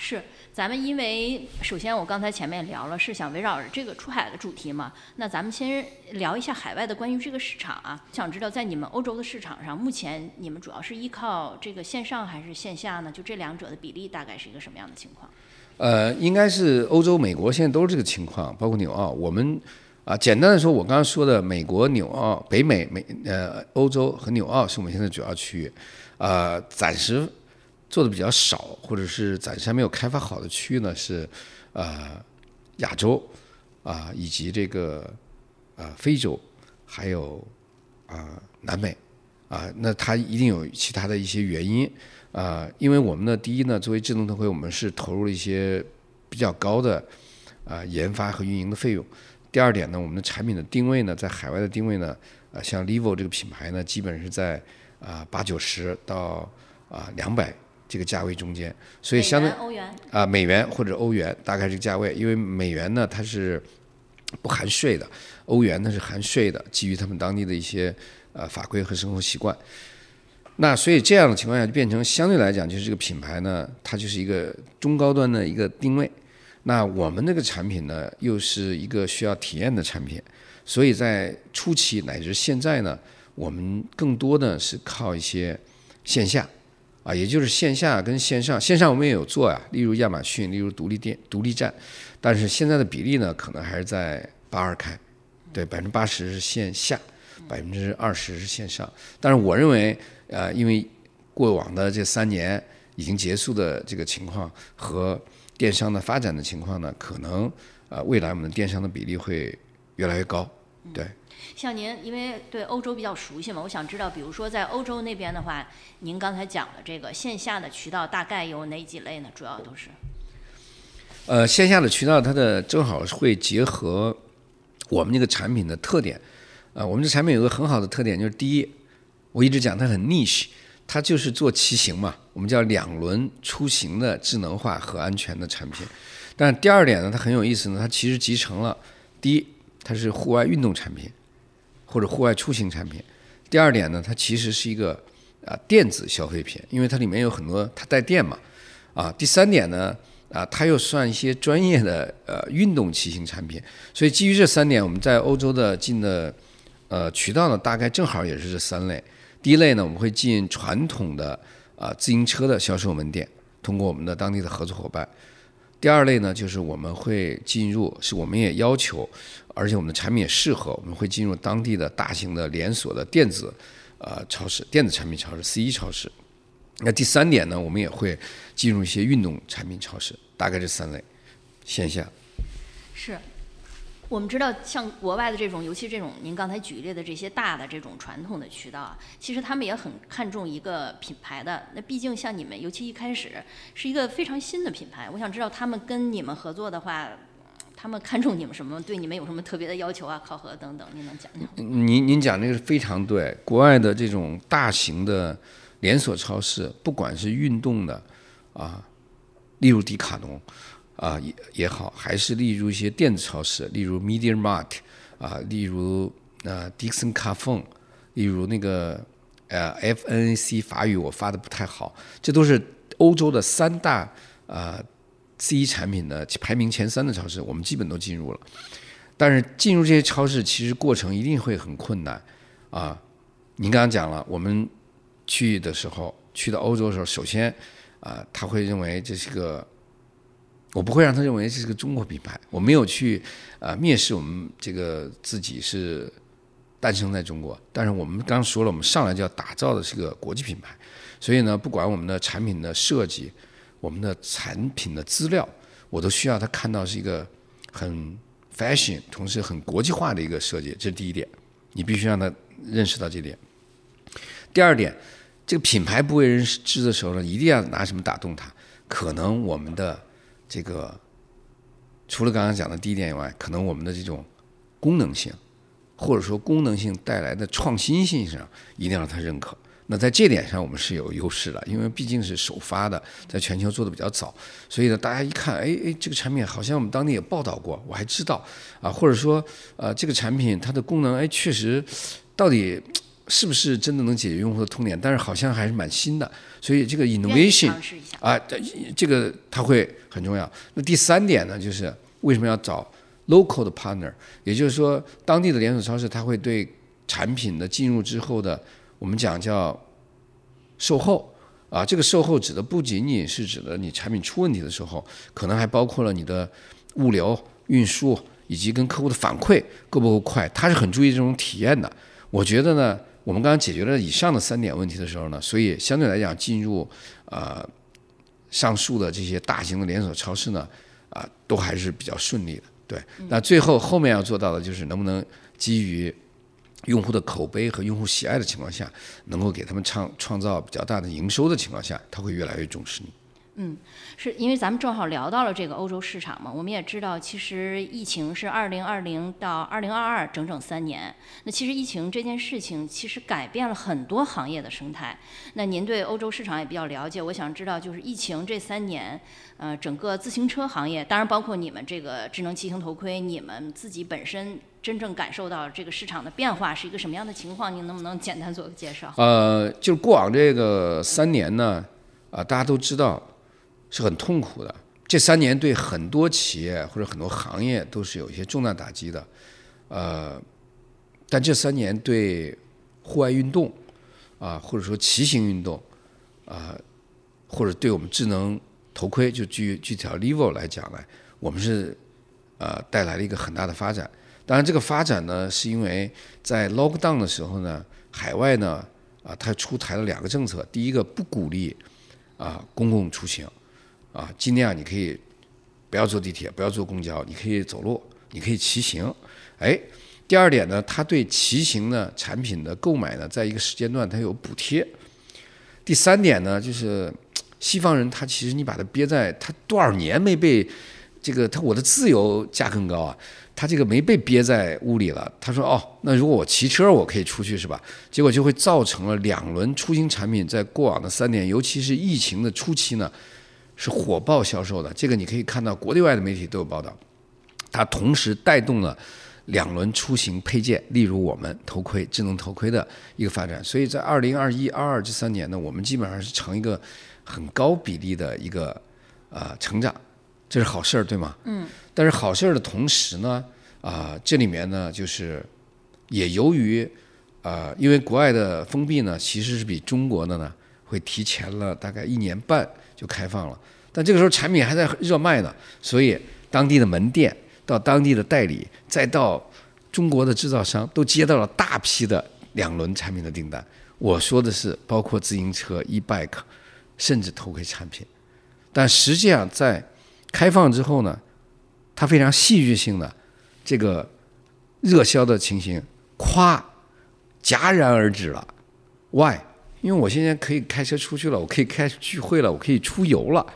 是，咱们因为首先我刚才前面聊了，是想围绕着这个出海的主题嘛。那咱们先聊一下海外的关于这个市场啊。想知道在你们欧洲的市场上，目前你们主要是依靠这个线上还是线下呢？就这两者的比例大概是一个什么样的情况？呃，应该是欧洲、美国现在都是这个情况，包括纽澳。我们啊、简单的说，我刚刚说的美国、纽澳、北美、美呃欧洲和纽澳是我们现在主要区域，呃，暂时做的比较少，或者是暂时还没有开发好的区域呢是呃亚洲啊、以及这个呃非洲，还有啊、南美啊、那它一定有其他的一些原因。啊、因为我们呢，第一呢，作为智能头盔，我们是投入了一些比较高的啊、研发和运营的费用。第二点呢，我们的产品的定位呢，在海外的定位呢，呃，像 Levo 这个品牌呢，基本是在啊八九十到啊两百这个价位中间，所以相对啊、美元或者欧元大概这个价位，因为美元呢它是不含税的，欧元呢是含税的，基于他们当地的一些呃法规和生活习惯。那所以这样的情况下，就变成相对来讲，就是这个品牌呢，它就是一个中高端的一个定位。那我们这个产品呢，又是一个需要体验的产品，所以在初期乃至现在呢，我们更多的是靠一些线下，啊，也就是线下跟线上，线上我们也有做呀，例如亚马逊，例如独立店、独立站，但是现在的比例呢，可能还是在八二开，对，百分之八十是线下，百分之二十是线上。但是我认为，呃，因为过往的这三年已经结束的这个情况和电商的发展的情况呢，可能呃未来我们的电商的比例会越来越高，对。像您因为对欧洲比较熟悉嘛，我想知道，比如说在欧洲那边的话，您刚才讲的这个线下的渠道大概有哪几类呢？主要都是呃，线下的渠道它的正好会结合我们这个产品的特点。呃，我们这产品有个很好的特点，就是第一，我一直讲它很 niche，它就是做骑行嘛，我们叫两轮出行的智能化和安全的产品。但第二点呢，它很有意思呢，它其实集成了第一，它是户外运动产品或者户外出行产品；第二点呢，它其实是一个啊、电子消费品，因为它里面有很多它带电嘛。啊，第三点呢，啊，它又算一些专业的呃运动骑行产品，所以基于这三点，我们在欧洲的进的呃渠道呢，大概正好也是这三类。第一类呢，我们会进传统的啊、自行车的销售门店，通过我们的当地的合作伙伴。第二类呢，就是我们会进入，是我们也要求，而且我们的产品也适合，我们会进入当地的大型的连锁的电子呃超市、电子产品超市、C 一超市。那第三点呢，我们也会进入一些运动产品超市，大概这三类，线下。是。我们知道，像国外的这种，尤其这种您刚才举例的这些大的这种传统的渠道啊，其实他们也很看重一个品牌的。那毕竟像你们，尤其一开始是一个非常新的品牌，我想知道他们跟你们合作的话，他们看重你们什么？对你们有什么特别的要求啊、考核等等？您能讲讲？您您讲这个非常对，国外的这种大型的连锁超市，不管是运动的啊，例如迪卡侬啊也也好，还是例如一些电子超市，例如 Media Mark 啊，例如呃 Dixon Carphone，例如那个呃 FNAC 法语我发的不太好，这都是欧洲的三大啊、C 产品的排名前三的超市，我们基本都进入了。但是进入这些超市，其实过程一定会很困难啊。您刚刚讲了，我们去的时候，去到欧洲的时候，首先啊，他会认为这是个，我不会让他认为这是个中国品牌，我没有去啊蔑视我们这个自己是诞生在中国，但是我们刚刚说了，我们上来就要打造的是个国际品牌，所以呢，不管我们的产品的设计，我们的产品的资料，我都需要他看到是一个很 fashion，同时很国际化的一个设计，这是第一点，你必须让他认识到这点。第二点，这个品牌不为人知的时候呢，一定要拿什么打动他？可能我们的这个除了刚刚讲的第一点以外，可能我们的这种功能性，或者说功能性带来的创新性上，一定要让他认可。那在这点上，我们是有优势的，因为毕竟是首发的，在全球做的比较早，所以呢，大家一看，哎哎，这个产品好像我们当地也报道过，我还知道啊，或者说，呃，这个产品它的功能，哎，确实，到底是不是真的能解决用户的痛点？但是好像还是蛮新的，所以这个 innovation。啊，这这个它会很重要。那第三点呢，就是为什么要找 local 的 partner？也就是说，当地的连锁超市它会对产品的进入之后的，我们讲叫售后啊，这个售后指的不仅仅是指的你产品出问题的时候，可能还包括了你的物流、运输以及跟客户的反馈够不够快，它是很注意这种体验的。我觉得呢，我们刚刚解决了以上的三点问题的时候呢，所以相对来讲进入呃上述的这些大型的连锁超市呢，啊、都还是比较顺利的。对，那最后后面要做到的就是能不能基于用户的口碑和用户喜爱的情况下，能够给他们创创造比较大的营收的情况下，他会越来越重视你。嗯是因为咱们正好聊到了这个欧洲市场嘛，我们也知道，其实疫情是二零二零到二零二二整整三年。那其实疫情这件事情，其实改变了很多行业的生态。那您对欧洲市场也比较了解，我想知道，就是疫情这三年，呃，整个自行车行业，当然包括你们这个智能骑行头盔，你们自己本身真正感受到这个市场的变化是一个什么样的情况？您能不能简单做个介绍？呃，就是过往这个三年呢，啊、大家都知道是很痛苦的。这三年对很多企业或者很多行业都是有一些重大打击的，呃，但这三年对户外运动啊、或者说骑行运动啊、或者对我们智能头盔，就具具体到 Livo 来讲呢，我们是呃带来了一个很大的发展。当然，这个发展呢，是因为在 lockdown 的时候呢，海外呢啊，它出台了两个政策，第一个不鼓励啊公共出行，啊，尽量你可以不要坐地铁，不要坐公交，你可以走路，你可以骑行。哎，第二点呢，它对骑行的产品的购买呢，在一个时间段它有补贴。第三点呢，就是西方人他其实你把他憋在他多少年没被这个他我的自由价更高啊，他这个没被憋在屋里了。他说哦，那如果我骑车我可以出去是吧？结果就会造成了两轮出行产品在过往的三年，尤其是疫情的初期呢，是火爆销售的。这个你可以看到国内外的媒体都有报道，它同时带动了。两轮出行配件，例如我们头盔、智能头盔的一个发展，所以在二零二一、二二这三年呢，我们基本上是呈一个很高比例的一个呃成长，这是好事儿，对吗？嗯。但是好事儿的同时呢，啊、这里面呢就是也由于啊、因为国外的封闭呢，其实是比中国的呢会提前了大概一年半就开放了，但这个时候产品还在热卖呢，所以当地的门店。到当地的代理，再到中国的制造商，都接到了大批的两轮产品的订单。我说的是包括自行车、e-bike，甚至头盔产品。但实际上在开放之后呢，它非常戏剧性的这个热销的情形，咵戛然而止了。Why？因为我现在可以开车出去了，我可以开聚会了，我可以出游了。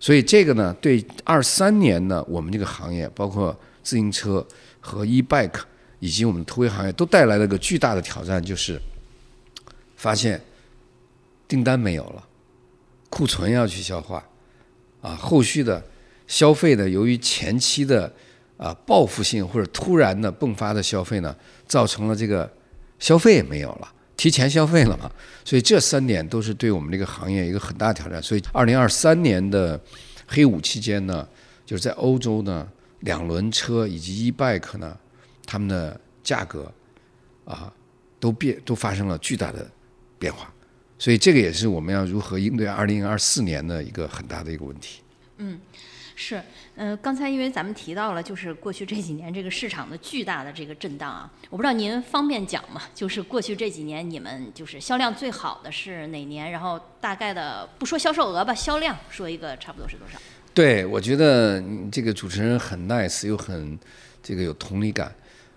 所以这个呢，对二三年呢，我们这个行业，包括自行车和 e-bike 以及我们头盔行业，都带来了个巨大的挑战，就是发现订单没有了，库存要去消化，啊，后续的消费呢，由于前期的啊报复性或者突然的迸发的消费呢，造成了这个消费也没有了。提前消费了嘛，所以这三点都是对我们这个行业一个很大挑战。所以，二零二三年的黑五期间呢，就是在欧洲呢，两轮车以及 e-bike 呢，它们的价格啊都变都发生了巨大的变化，所以这个也是我们要如何应对二零二四年的一个很大的一个问题。嗯是，呃，刚才因为咱们提到了，就是过去这几年这个市场的巨大的这个震荡啊，我不知道您方便讲吗？就是过去这几年你们就是销量最好的是哪年？然后大概的不说销售额吧，销量说一个差不多是多少？对，我觉得这个主持人很 nice，又很这个有同理感。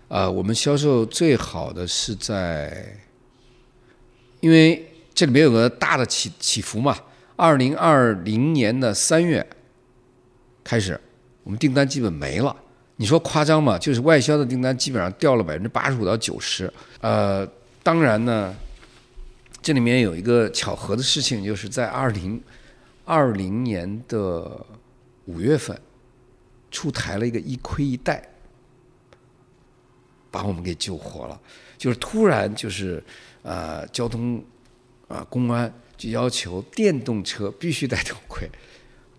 啊、我们销售最好的是在，因为这里面有个大的起起伏嘛。二零二零年的三月开始，我们订单基本没了。你说夸张吗？就是外销的订单基本上掉了百分之八十五到九十。呃，当然呢，这里面有一个巧合的事情，就是在二零二零年的五月份出台了一个一亏一贷，把我们给救活了。就是突然就是呃交通啊、公安就要求电动车必须戴头盔，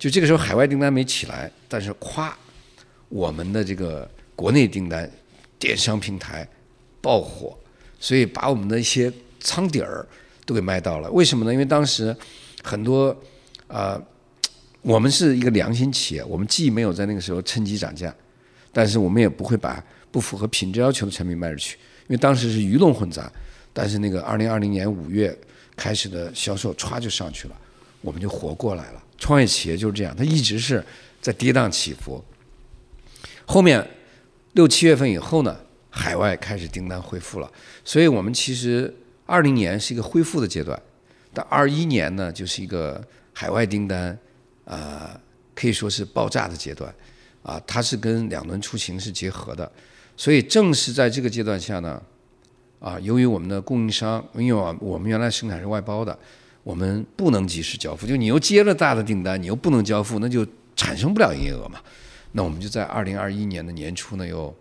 就这个时候海外订单没起来，但是咵，我们的这个国内订单电商平台爆火，所以把我们的一些仓底儿都给卖到了。为什么呢？因为当时很多啊、我们是一个良心企业，我们既没有在那个时候趁机涨价，但是我们也不会把不符合品质要求的产品卖出去，因为当时是鱼龙混杂。但是那个二零二零年五月开始的销售歘就上去了，我们就活过来了。创业企业就是这样，它一直是在跌宕起伏。后面六七月份以后呢，海外开始订单恢复了，所以我们其实二零年是一个恢复的阶段，但二一年呢就是一个海外订单啊、可以说是爆炸的阶段啊，它是跟两轮出行是结合的，所以正是在这个阶段下呢，啊，由于我们的供应商，因为我我们原来生产是外包的，我们不能及时交付，就你又接了大的订单，你又不能交付，那就产生不了营业额嘛。那我们就在二零二一年的年初呢，又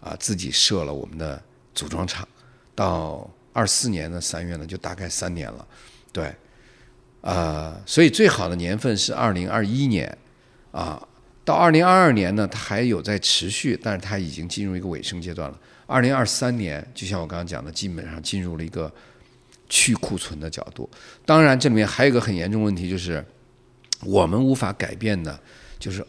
啊自己设了我们的组装厂，到二四年的三月呢，就大概三年了，对，啊、所以最好的年份是二零二一年，啊，到二零二二年呢，它还有在持续，但是它已经进入一个尾声阶段了。二零二三年，就像我刚刚讲的，基本上进入了一个去库存的角度。当然，这里面还有一个很严重问题，就是我们无法改变的，就是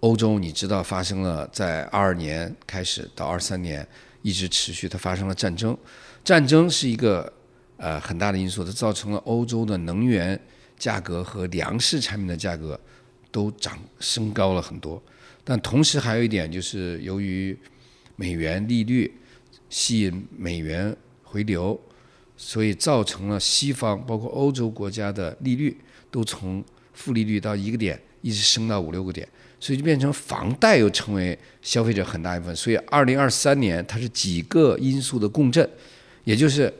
欧洲，你知道发生了在二二年开始到二三年一直持续，它发生了战争。战争是一个呃很大的因素，它造成了欧洲的能源价格和粮食产品的价格都涨升高了很多。但同时还有一点就是，由于美元利率吸引美元回流，所以造成了西方包括欧洲国家的利率都从负利率到一个点一直升到五六个点，所以就变成房贷又成为消费者很大一部分。所以二零二三年它是几个因素的共振，也就是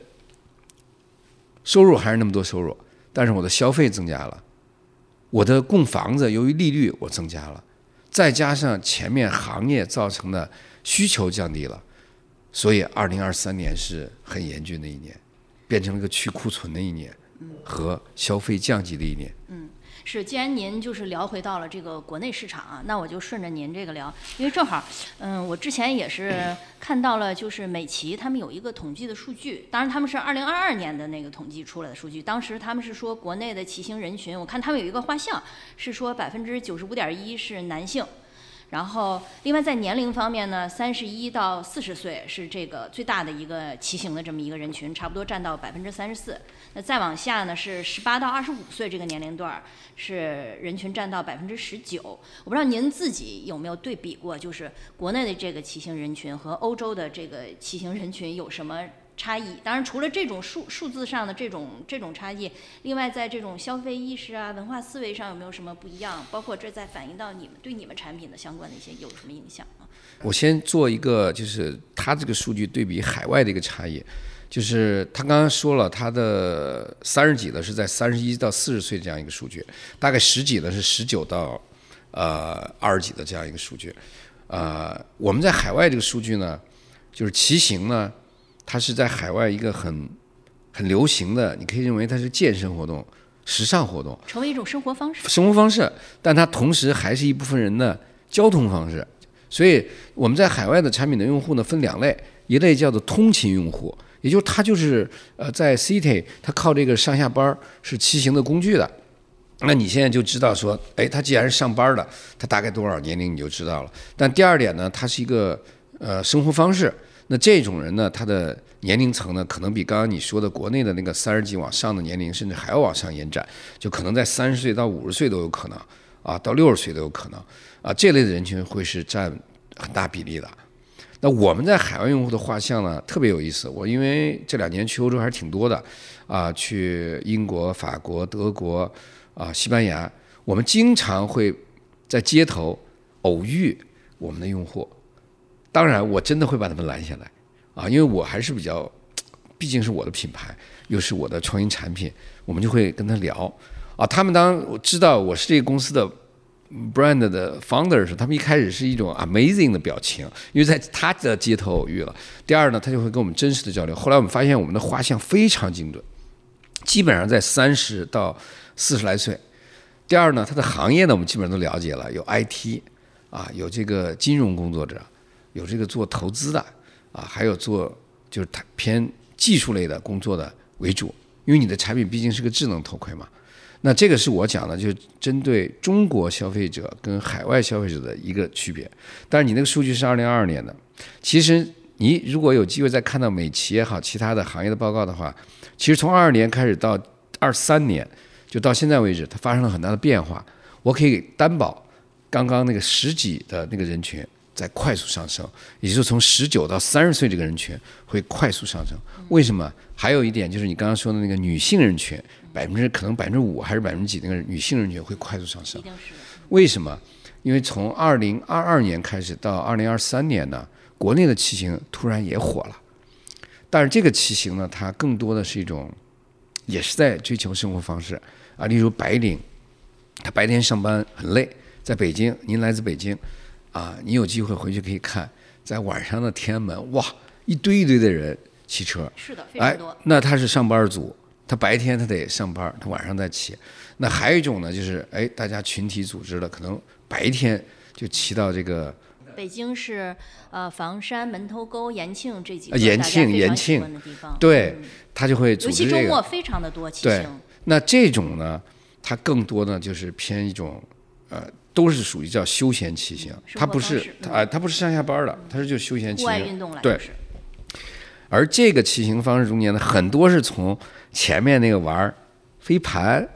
收入还是那么多收入，但是我的消费增加了，我的供房子由于利率我增加了，再加上前面行业造成的需求降低了，所以二零二三年是很严峻的一年，变成了一个去库存的一年和消费降级的一年。嗯是，既然您就是聊回到了这个国内市场啊，那我就顺着您这个聊，因为正好，嗯，我之前也是看到了，就是美琪他们有一个统计的数据，当然他们是二零二二年的那个统计出来的数据，当时他们是说国内的骑行人群，我看他们有一个画像，是说百分之九十五点一是男性。然后，另外在年龄方面呢，三十一到四十岁是这个最大的一个骑行的这么一个人群，差不多占到百分之三十四。那再往下呢是十八到二十五岁这个年龄段，是人群占到百分之十九。我不知道您自己有没有对比过，就是国内的这个骑行人群和欧洲的这个骑行人群有什么差异？当然，除了这种数数字上的这种这种差异，另外在这种消费意识啊、文化思维上有没有什么不一样？包括这在反映到你们对你们产品的相关的一些有什么影响吗？我先做一个，就是它这个数据对比海外的一个差异，就是他刚刚说了，他的三十几的是在三十一到四十岁这样一个数据，大概十几的是十九到呃二十几的这样一个数据，呃，我们在海外这个数据呢，就是骑行呢，它是在海外一个很很流行的，你可以认为它是健身活动，时尚活动。成为一种生活方式。生活方式，但它同时还是一部分人的交通方式。所以我们在海外的产品的用户呢，分两类，一类叫做通勤用户，也就是他就是呃在 city，他靠这个上下班儿是骑行的工具的。那你现在就知道说，哎，他既然是上班的，他大概多少年龄你就知道了。但第二点呢，它是一个呃生活方式。那这种人呢，他的年龄层呢，可能比刚刚你说的国内的那个三十几往上的年龄，甚至还要往上延展，就可能在三十岁到五十岁都有可能，啊，到六十岁都有可能，啊，这类的人群会是占很大比例的。那我们在海外用户的画像呢，特别有意思。我因为这两年去欧洲还是挺多的，啊，去英国、法国、德国，啊，西班牙，我们经常会在街头偶遇我们的用户。当然，我真的会把他们拦下来，啊，因为我还是比较，毕竟是我的品牌，又是我的创新产品，我们就会跟他聊，啊，他们当知道我是这个公司的 brand 的 founder 时候，他们一开始是一种 amazing 的表情，因为在他的街头偶遇了。第二呢，他就会跟我们真实的交流。后来我们发现我们的画像非常精准，基本上在三十到四十来岁。第二呢，他的行业呢，我们基本上都了解了，有 IT 啊，有这个金融工作者，有这个做投资的啊，还有做就是它偏技术类的工作的为主，因为你的产品毕竟是个智能头盔嘛。那这个是我讲的，就是针对中国消费者跟海外消费者的一个区别。但是你那个数据是二零二二年的，其实你如果有机会再看到美企也好，其他的行业的报告的话，其实从二二年开始到二三年，就到现在为止，它发生了很大的变化。我可以担保，刚刚那个十几的那个人群在快速上升，也就是从十九到三十岁这个人群会快速上升。为什么？还有一点就是你刚刚说的那个女性人群，百分之可能百分之五还是百分之几那个女性人群会快速上升。为什么？因为从二零二二年开始到二零二三年呢，国内的骑行突然也火了。但是这个骑行呢，它更多的是一种，也是在追求生活方式啊。例如白领，他白天上班很累，在北京，您来自北京，啊，你有机会回去可以看，在晚上的天安门，哇，一堆一堆的人骑车，是的，非哎常多。，那他是上班族，他白天他得上班，他晚上再骑。那还有一种呢，就是哎，大家群体组织的，可能白天就骑到这个北京是呃房山、门头沟、延庆这几个啊延庆延庆的地方。对嗯他就会组织这个。周末非常的多骑对行。那这种呢，它更多呢就是偏一种呃，都是属于叫休闲骑行，生它不是它啊，它不是上下班的，它是就休闲骑行。运动了，对而这个骑行方式中间呢，很多是从前面那个玩儿飞盘，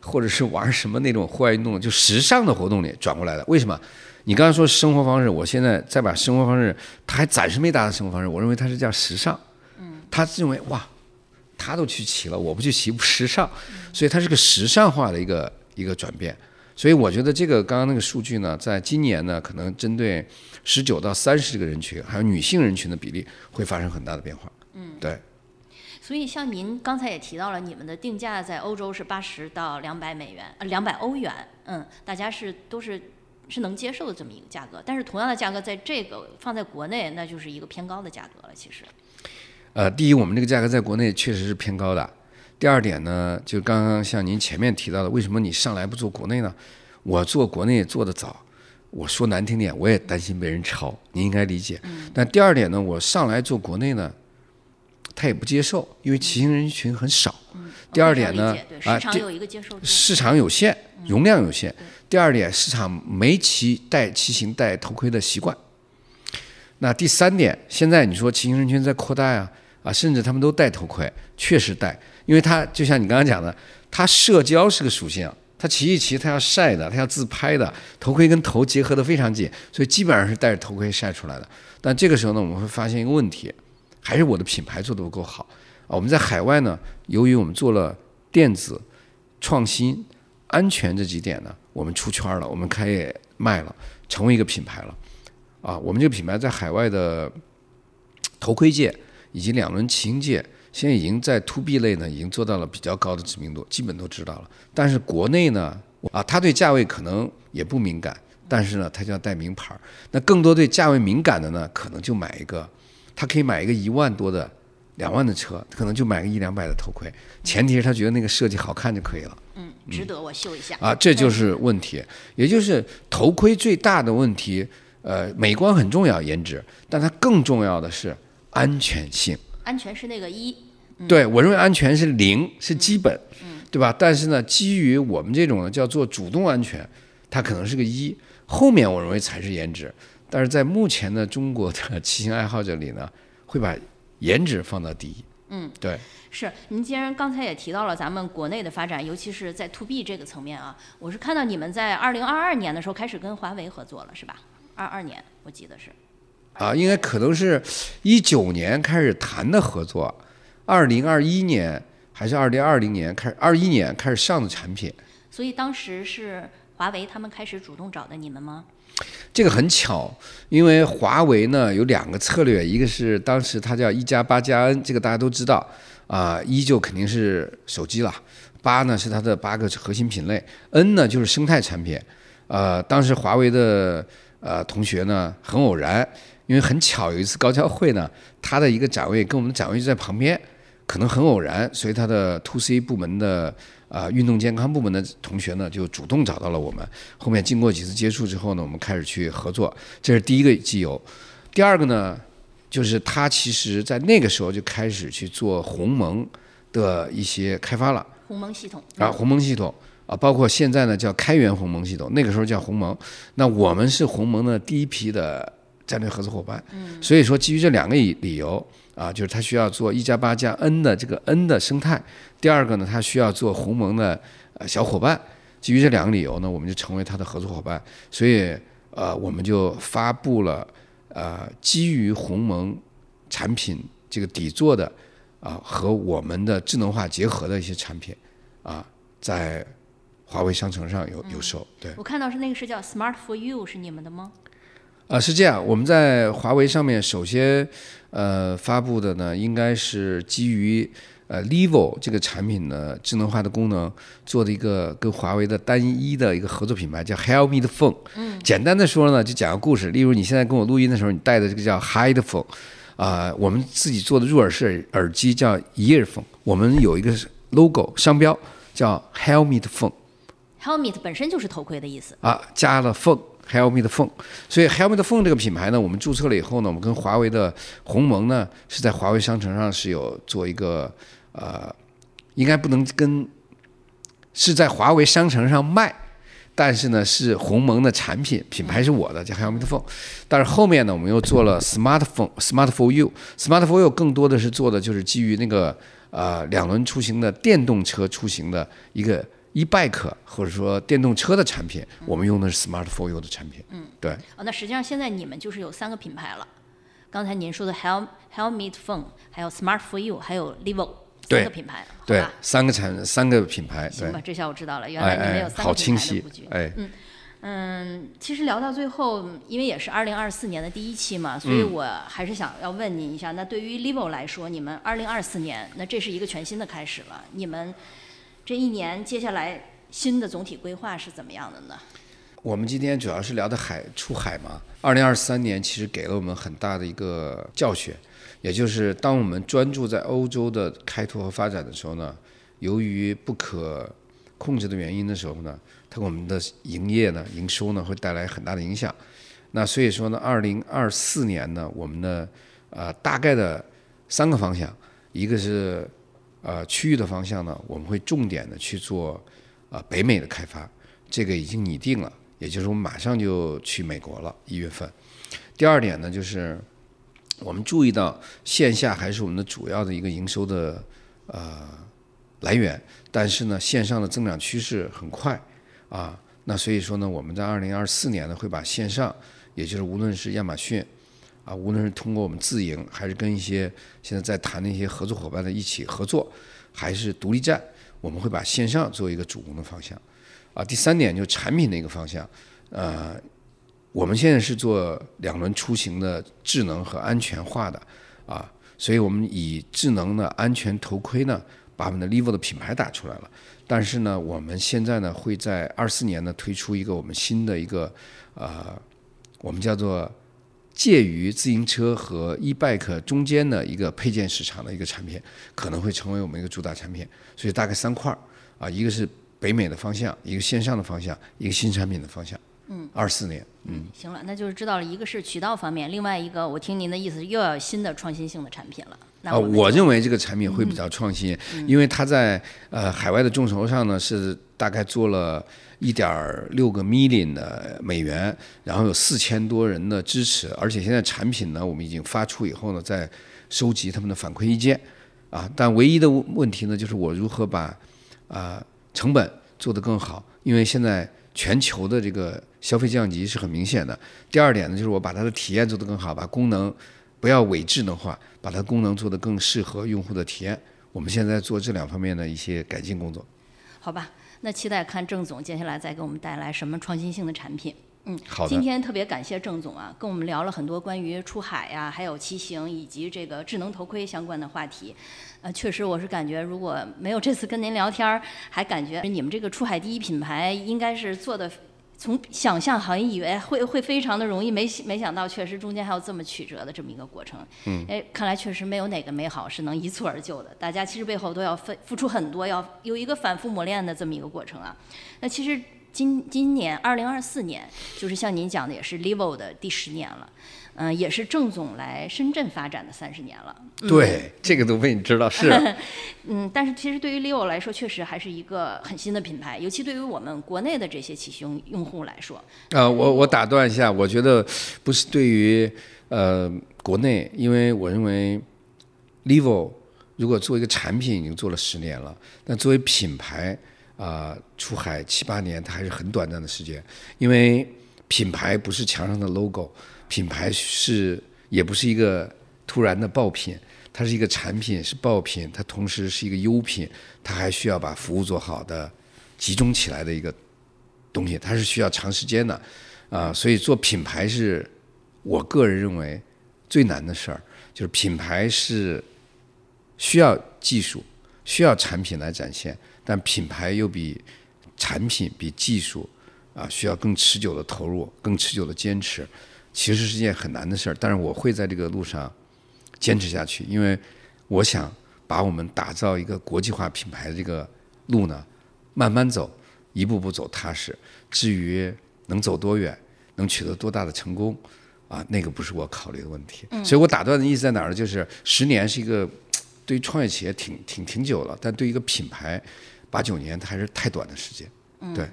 或者是玩什么那种户外运动，就时尚的活动里转过来的。为什么？你刚才说生活方式，我现在再把生活方式，他还暂时没达到生活方式，我认为它是叫时尚。嗯，他认为哇，他都去骑了，我不去骑不时尚，所以它是个时尚化的一个一个转变。所以我觉得这个刚刚那个数据呢，在今年呢，可能针对十九到三十这个人群，还有女性人群的比例会发生很大的变化。嗯，对。所以像您刚才也提到了，你们的定价在欧洲是八十到两百美元，呃，两百欧元，嗯，大家是都是是能接受的这么一个价格。但是同样的价格在这个放在国内，那就是一个偏高的价格了。其实，呃，第一，我们这个价格在国内确实是偏高的。第二点呢，就刚刚像您前面提到的，为什么你上来不做国内呢？我做国内做得早，我说难听点，我也担心被人抄，您应该理解。但第二点呢，我上来做国内呢，他也不接受，因为骑行人群很少。第二点呢啊，这市场有一个接受。市场有限，容量有限。第二点，市场没骑戴骑行戴头盔的习惯。那第三点，现在你说骑行人群在扩大啊啊，甚至他们都戴头盔，确实戴，因为他就像你刚刚讲的，他社交是个属性，他骑一骑他要晒的，他要自拍的，头盔跟头结合的非常紧，所以基本上是戴着头盔晒出来的。但这个时候呢，我们会发现一个问题，还是我的品牌做的不够好啊。我们在海外呢，由于我们做了电子、创新、安全这几点呢，我们出圈了，我们开业卖了，成为一个品牌了。啊，我们这个品牌在海外的头盔界以及两轮骑行界，现在已经在 to B 类呢，已经做到了比较高的知名度，基本都知道了。但是国内呢，啊，他对价位可能也不敏感，但是呢，他就要带名牌儿。那更多对价位敏感的呢，可能就买一个，他可以买一个一万多的、两万的车，可能就买个一两百的头盔，前提是他觉得那个设计好看就可以了。嗯值得我秀一下。啊，这就是问题，也就是头盔最大的问题。呃，美观很重要，颜值，但它更重要的是安全性。安全是那个一，对我认为安全是零，是基本，对吧？但是呢，基于我们这种呢叫做主动安全，它可能是个一，后面我认为才是颜值。但是在目前的中国的骑行爱好者里呢，会把颜值放到第一。嗯，对，是您既然刚才也提到了咱们国内的发展，尤其是在 to B 这个层面啊，我是看到你们在二零二二年的时候开始跟华为合作了，是吧？二二年我记得是。啊，应该可能是一九年开始谈的合作，二零二一年还是二零二零年开始，二一年开始上的产品。所以当时是华为他们开始主动找的你们吗？这个很巧，因为华为呢有两个策略，一个是当时它叫一加八加 N，这个大家都知道啊，一就肯定是手机了，八呢是它的八个核心品类，N 呢就是生态产品。呃，当时华为的呃同学呢很偶然，因为很巧有一次高交会呢，他的一个展位跟我们的展位就在旁边，可能很偶然，所以他的 to C 部门的啊、运动健康部门的同学呢就主动找到了我们。后面经过几次接触之后呢，我们开始去合作，这是第一个机油。第二个呢，就是他其实在那个时候就开始去做鸿蒙的一些开发了。鸿蒙系统啊，鸿蒙系统啊，包括现在呢叫开源鸿蒙系统，那个时候叫鸿蒙。那我们是鸿蒙的第一批的战略合作伙伴，嗯，所以说基于这两个理理由啊，就是它需要做一加八加 N 的这个 N 的生态，第二个呢，它需要做鸿蒙的呃小伙伴。基于这两个理由呢，我们就成为它的合作伙伴，所以呃，我们就发布了呃基于鸿蒙产品这个底座的啊和我们的智能化结合的一些产品啊，在华为商城上有有售。对，我看到是那个是叫 Smart for You，是你们的吗？啊是这样，我们在华为上面首先呃发布的呢，应该是基于呃 Levo 这个产品的智能化的功能做的一个跟华为的单一的一个合作品牌，叫 Help Me 的 Phone。嗯，简单的说呢，就讲个故事。例如你现在跟我录音的时候，你带的这个叫 Headphone，啊、我们自己做的入耳式耳机叫 Earphone，我们有一个 logo 商标叫 Helmet Phone。Helmet 本身就是头盔的意思。啊，加了 phone。Helmet Phone，所以 Helmet Phone 这个品牌呢，我们注册了以后呢，我们跟华为的鸿蒙呢是在华为商城上是有做一个呃，应该不能跟是在华为商城上卖，但是呢是鸿蒙的产品，品牌是我的，叫 Helmet Phone。但是后面呢，我们又做了 Smartphone，Smart for You，Smart for You 更多的是做的就是基于那个呃两轮出行的电动车出行的一个 e-bike 或者说电动车的产品，我们用的是 Smart for You 的产品。嗯，对。哦，那实际上现在你们就是有三个品牌了。刚才您说的 Hel Helmet Phone，还有 Smart for You，还有 Levo 对三个品牌，好对？，三个产三个品牌，对行，吧，这下我知道了，原哎来你们有三个品牌的布局，。哎，嗯，嗯其实聊到最后，因为也是二零二四年的第一期嘛，所以嗯我还是想要问您一下，那对于 Levo 来说，你们二零二四年，那这是一个全新的开始了，你们这一年接下来新的总体规划是怎么样的呢？我们今天主要是聊的海出海嘛。二零二三年其实给了我们很大的一个教训，也就是当我们专注在欧洲的开拓和发展的时候呢，由于不可控制的原因的时候呢，它给我们的营业呢、营收呢会带来很大的影响。那所以说呢，二零二四年呢，我们的呃大概的三个方向，一个是呃区域的方向呢，我们会重点的去做呃北美的开发，这个已经拟定了，也就是我们马上就去美国了，一月份。第二点呢，就是我们注意到线下还是我们的主要的一个营收的呃来源，但是呢，线上的增长趋势很快啊。那所以说呢，我们在二零二四年呢，会把线上，也就是无论是亚马逊啊，无论是通过我们自营，还是跟一些现在在谈的一些合作伙伴的一起合作，还是独立站，我们会把线上做一个主攻的方向。啊，第三点就是产品的一个方向，呃，我们现在是做两轮出行的智能和安全化的啊，所以我们以智能的安全头盔呢，把我们的 Levo 的品牌打出来了。但是呢，我们现在呢会在二四年呢推出一个我们新的一个呃，我们叫做介于自行车和 e-bike 中间的一个配件市场的一个产品，可能会成为我们一个主打产品。所以大概三块儿啊，一个是北美的方向，一个线上的方向，一个新产品的方向。嗯，二四年，嗯，行了，那就是知道了一个是渠道方面，另外一个我听您的意思又要有新的创新性的产品了。那啊，我认为这个产品会比较创新，因为它在呃海外的众筹上呢是大概做了一点六个 million 的美元，然后有四千多人的支持，而且现在产品呢我们已经发出以后呢，在收集他们的反馈意见，啊，但唯一的问题呢就是我如何把啊、成本做得更好，因为现在全球的这个消费降级是很明显的。第二点呢，就是我把它的体验做得更好，把功能不要伪智能化，把它功能做得更适合用户的体验。我们现在做这两方面的一些改进工作。好吧，那期待看郑总接下来再给我们带来什么创新性的产品。嗯，好的今天特别感谢郑总啊，跟我们聊了很多关于出海呀、还有骑行以及这个智能头盔相关的话题。呃，确实我是感觉，如果没有这次跟您聊天儿，还感觉你们这个出海第一品牌应该是做的。从想象好像以为会会非常的容易，没没想到确实中间还有这么曲折的这么一个过程。嗯，哎，看来确实没有哪个美好是能一蹴而就的，大家其实背后都要付付出很多，要有一个反复磨练的这么一个过程啊。那其实今今年二零二四年，就是像您讲的，也是 Livo 的第十年了，嗯、也是郑总来深圳发展的三十年了。对，这个都被你知道是。嗯，但是其实对于 Livo 来说，确实还是一个很新的品牌，尤其对于我们国内的这些骑行用户来说，呃，我我打断一下，我觉得不是对于呃国内，因为我认为 vivo 如果做一个产品已经做了十年了，但作为品牌啊、出海七八年，它还是很短暂的时间，因为品牌不是墙上的 logo，品牌是也不是一个突然的爆品。它是一个产品，是爆品，它同时是一个优品，它还需要把服务做好的集中起来的一个东西，它是需要长时间的，啊、所以做品牌是我个人认为最难的事儿，就是品牌是需要技术、需要产品来展现，但品牌又比产品、比技术啊需要更持久的投入、更持久的坚持，其实是件很难的事儿。但是我会在这个路上坚持下去，因为我想把我们打造一个国际化品牌的这个路呢，慢慢走，一步步走踏实。至于能走多远，能取得多大的成功，啊，那个不是我考虑的问题。所以我打断的意思在哪儿呢？就是十年是一个对于创业企业挺挺挺久了，但对于一个品牌，八九年它还是太短的时间。对，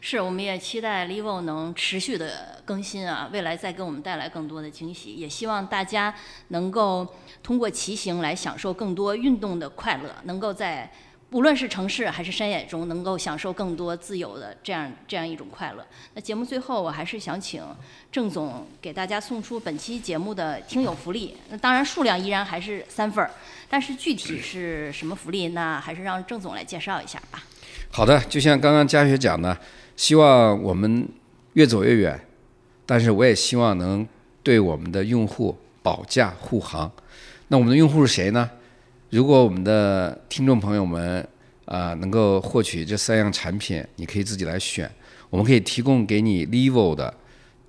是，我们也期待 Livo 能持续的更新啊，未来再给我们带来更多的惊喜。也希望大家能够通过骑行来享受更多运动的快乐，能够在无论是城市还是山野中，能够享受更多自由的这样这样一种快乐。那节目最后，我还是想请郑总给大家送出本期节目的听友福利。那当然数量依然还是三份儿，但是具体是什么福利，那还是让郑总来介绍一下吧。好的，就像刚刚佳雪讲的，希望我们越走越远，但是我也希望能对我们的用户保驾护航。那我们的用户是谁呢？如果我们的听众朋友们啊、能够获取这三样产品，你可以自己来选。我们可以提供给你 Levo 的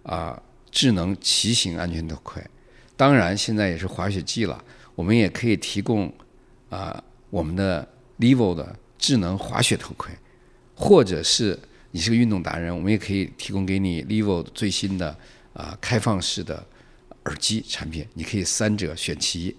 啊、智能骑行安全头盔，当然现在也是滑雪季了，我们也可以提供啊、我们的 Levo 的智能滑雪头盔，或者是你是个运动达人，我们也可以提供给你 vivo 最新的啊、开放式的耳机产品，你可以三者选其一。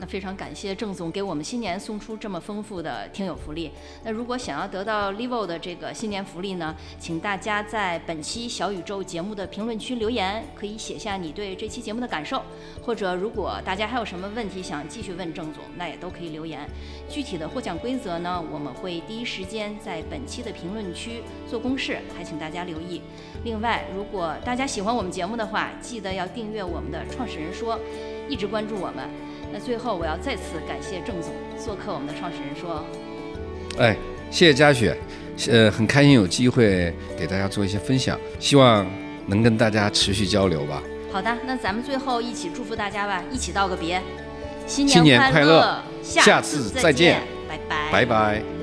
那非常感谢郑总给我们新年送出这么丰富的听友福利。那如果想要得到 Livo 的这个新年福利呢，请大家在本期小宇宙节目的评论区留言，可以写下你对这期节目的感受，或者如果大家还有什么问题想继续问郑总，那也都可以留言。具体的获奖规则呢，我们会第一时间在本期的评论区做公示，还请大家留意。另外，如果大家喜欢我们节目的话，记得要订阅我们的创始人说，一直关注我们。那最后，我要再次感谢郑总做客我们的创始人说。哎，谢谢佳雪，呃，很开心有机会给大家做一些分享，希望能跟大家持续交流吧。好的，那咱们最后一起祝福大家吧，一起道个别，新新年快快乐下下次再见拜拜，拜拜。